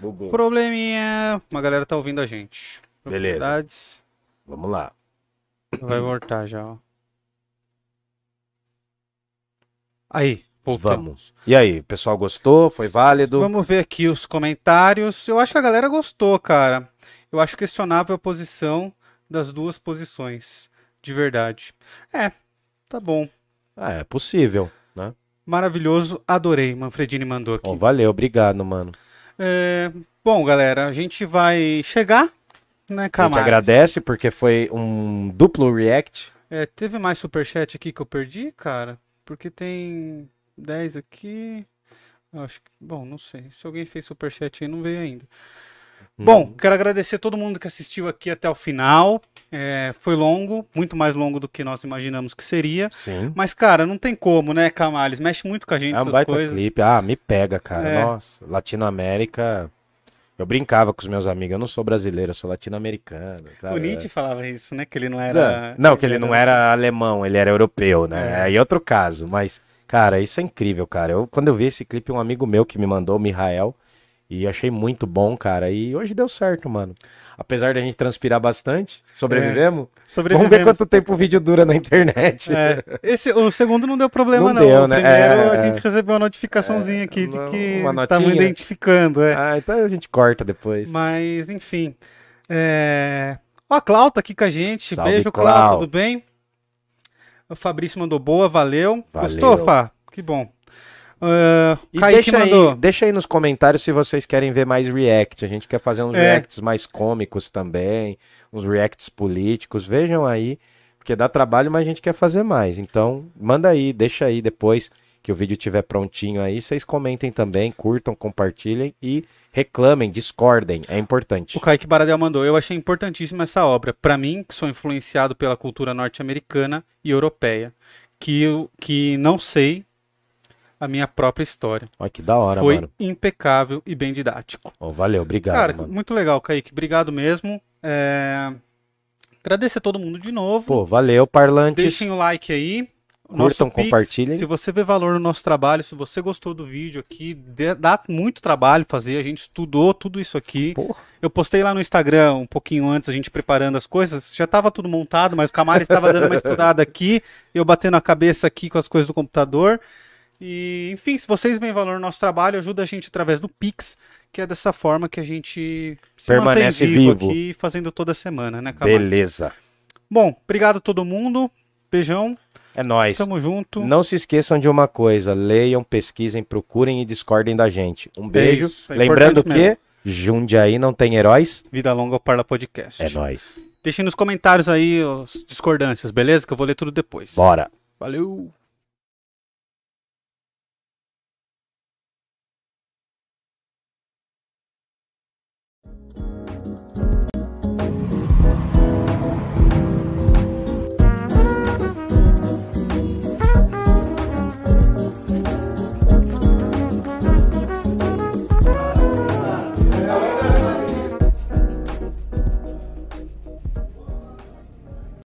Bugou. probleminha. Uma galera tá ouvindo a gente. Beleza. Vamos lá. Vai voltar já, ó. Aí, voltamos. Vamos. E aí, o pessoal gostou? Foi válido? Vamos ver aqui os comentários. Eu acho que a galera gostou, cara. Eu acho questionável a posição das duas posições. De verdade. É, tá bom. Ah, é possível, né? Maravilhoso, adorei. Manfredini mandou aqui. Bom, valeu, obrigado, mano. É, bom, galera, a gente vai chegar, né, A gente agradece porque foi um duplo react. É, teve mais superchat aqui que eu perdi, cara? Porque tem 10 aqui. Acho que, bom, não sei. Se alguém fez superchat aí, não veio ainda. Bom, quero agradecer todo mundo que assistiu aqui até o final. É, foi longo, muito mais longo do que nós imaginamos que seria. Sim. Mas, cara, não tem como, né, Camales? Mexe muito com a gente É um baita coisas. clipe. Ah, me pega, cara. É. Nossa, Latinoamérica. Eu brincava com os meus amigos. Eu não sou brasileiro, eu sou latino-americano. O sabe? Nietzsche falava isso, né? Que ele não Não, era. não, que ele não era alemão, ele era europeu, né? É. Aí é outro caso. Mas, cara, isso é incrível, cara. Eu, quando eu vi esse clipe, um amigo meu que me mandou, o Mihael, E achei muito bom, cara. E hoje deu certo, mano. Apesar de a gente transpirar bastante, sobrevivemos. Vamos ver Sobrevivemos. quanto tempo o vídeo dura na internet. É, esse, o segundo não deu problema, Não não. deu, o né? primeiro É, a é. gente recebeu uma notificaçãozinha aqui de que uma estamos identificando. É. Ah, então a gente corta depois. Mas, enfim. É... Ó, a Clau tá aqui com a gente. Salve, Beijo, Clau. Clau. Tudo bem? O Fabrício mandou boa, valeu. Valeu. Gostou, Fá? Que bom. Uh, E Kaique deixa mandou. aí, deixa aí nos comentários se vocês querem ver mais react. A gente quer fazer uns É. reacts mais cômicos também, uns reacts políticos. Vejam aí, porque dá trabalho, mas a gente quer fazer mais. Então, manda aí, deixa aí depois que o vídeo estiver prontinho aí. Vocês comentem também, curtam, compartilhem e reclamem, discordem. É importante. O Kaique Baradel mandou. Eu achei importantíssima essa obra. Pra mim, que sou influenciado pela cultura norte-americana e europeia, que, eu- que não sei a minha própria história. Olha que da hora, Foi mano. impecável e bem didático. Ó, valeu, obrigado, Cara, mano. muito legal, Kaique. Obrigado mesmo. É, Agradecer a todo mundo de novo. Pô, valeu, parlantes. Deixem o like aí. Curtam, nosso Pix, compartilhem. Se você vê valor no nosso trabalho, se você gostou do vídeo aqui, dá muito trabalho fazer. A gente estudou tudo isso aqui. Porra. Eu postei lá no Instagram um pouquinho antes, a gente preparando as coisas. Já estava tudo montado, mas o Camara estava dando uma estudada aqui, eu batendo a cabeça aqui com as coisas do computador. E, enfim, se vocês veem valor no nosso trabalho, ajuda a gente através do Pix, que é dessa forma que a gente se Permanece mantém vivo, vivo. aqui, fazendo toda semana, né, Camara? Beleza. Bom, obrigado a todo mundo. Beijão. É nóis. Tamo junto. Não se esqueçam de uma coisa: leiam, pesquisem, procurem e discordem da gente. Um beijo. isso, é Lembrando que mesmo. Jundiaí não tem heróis. Vida longa ao Parla Podcast. É nóis. Deixem nos comentários aí as discordâncias, beleza? Que eu vou ler tudo depois. Bora. Valeu!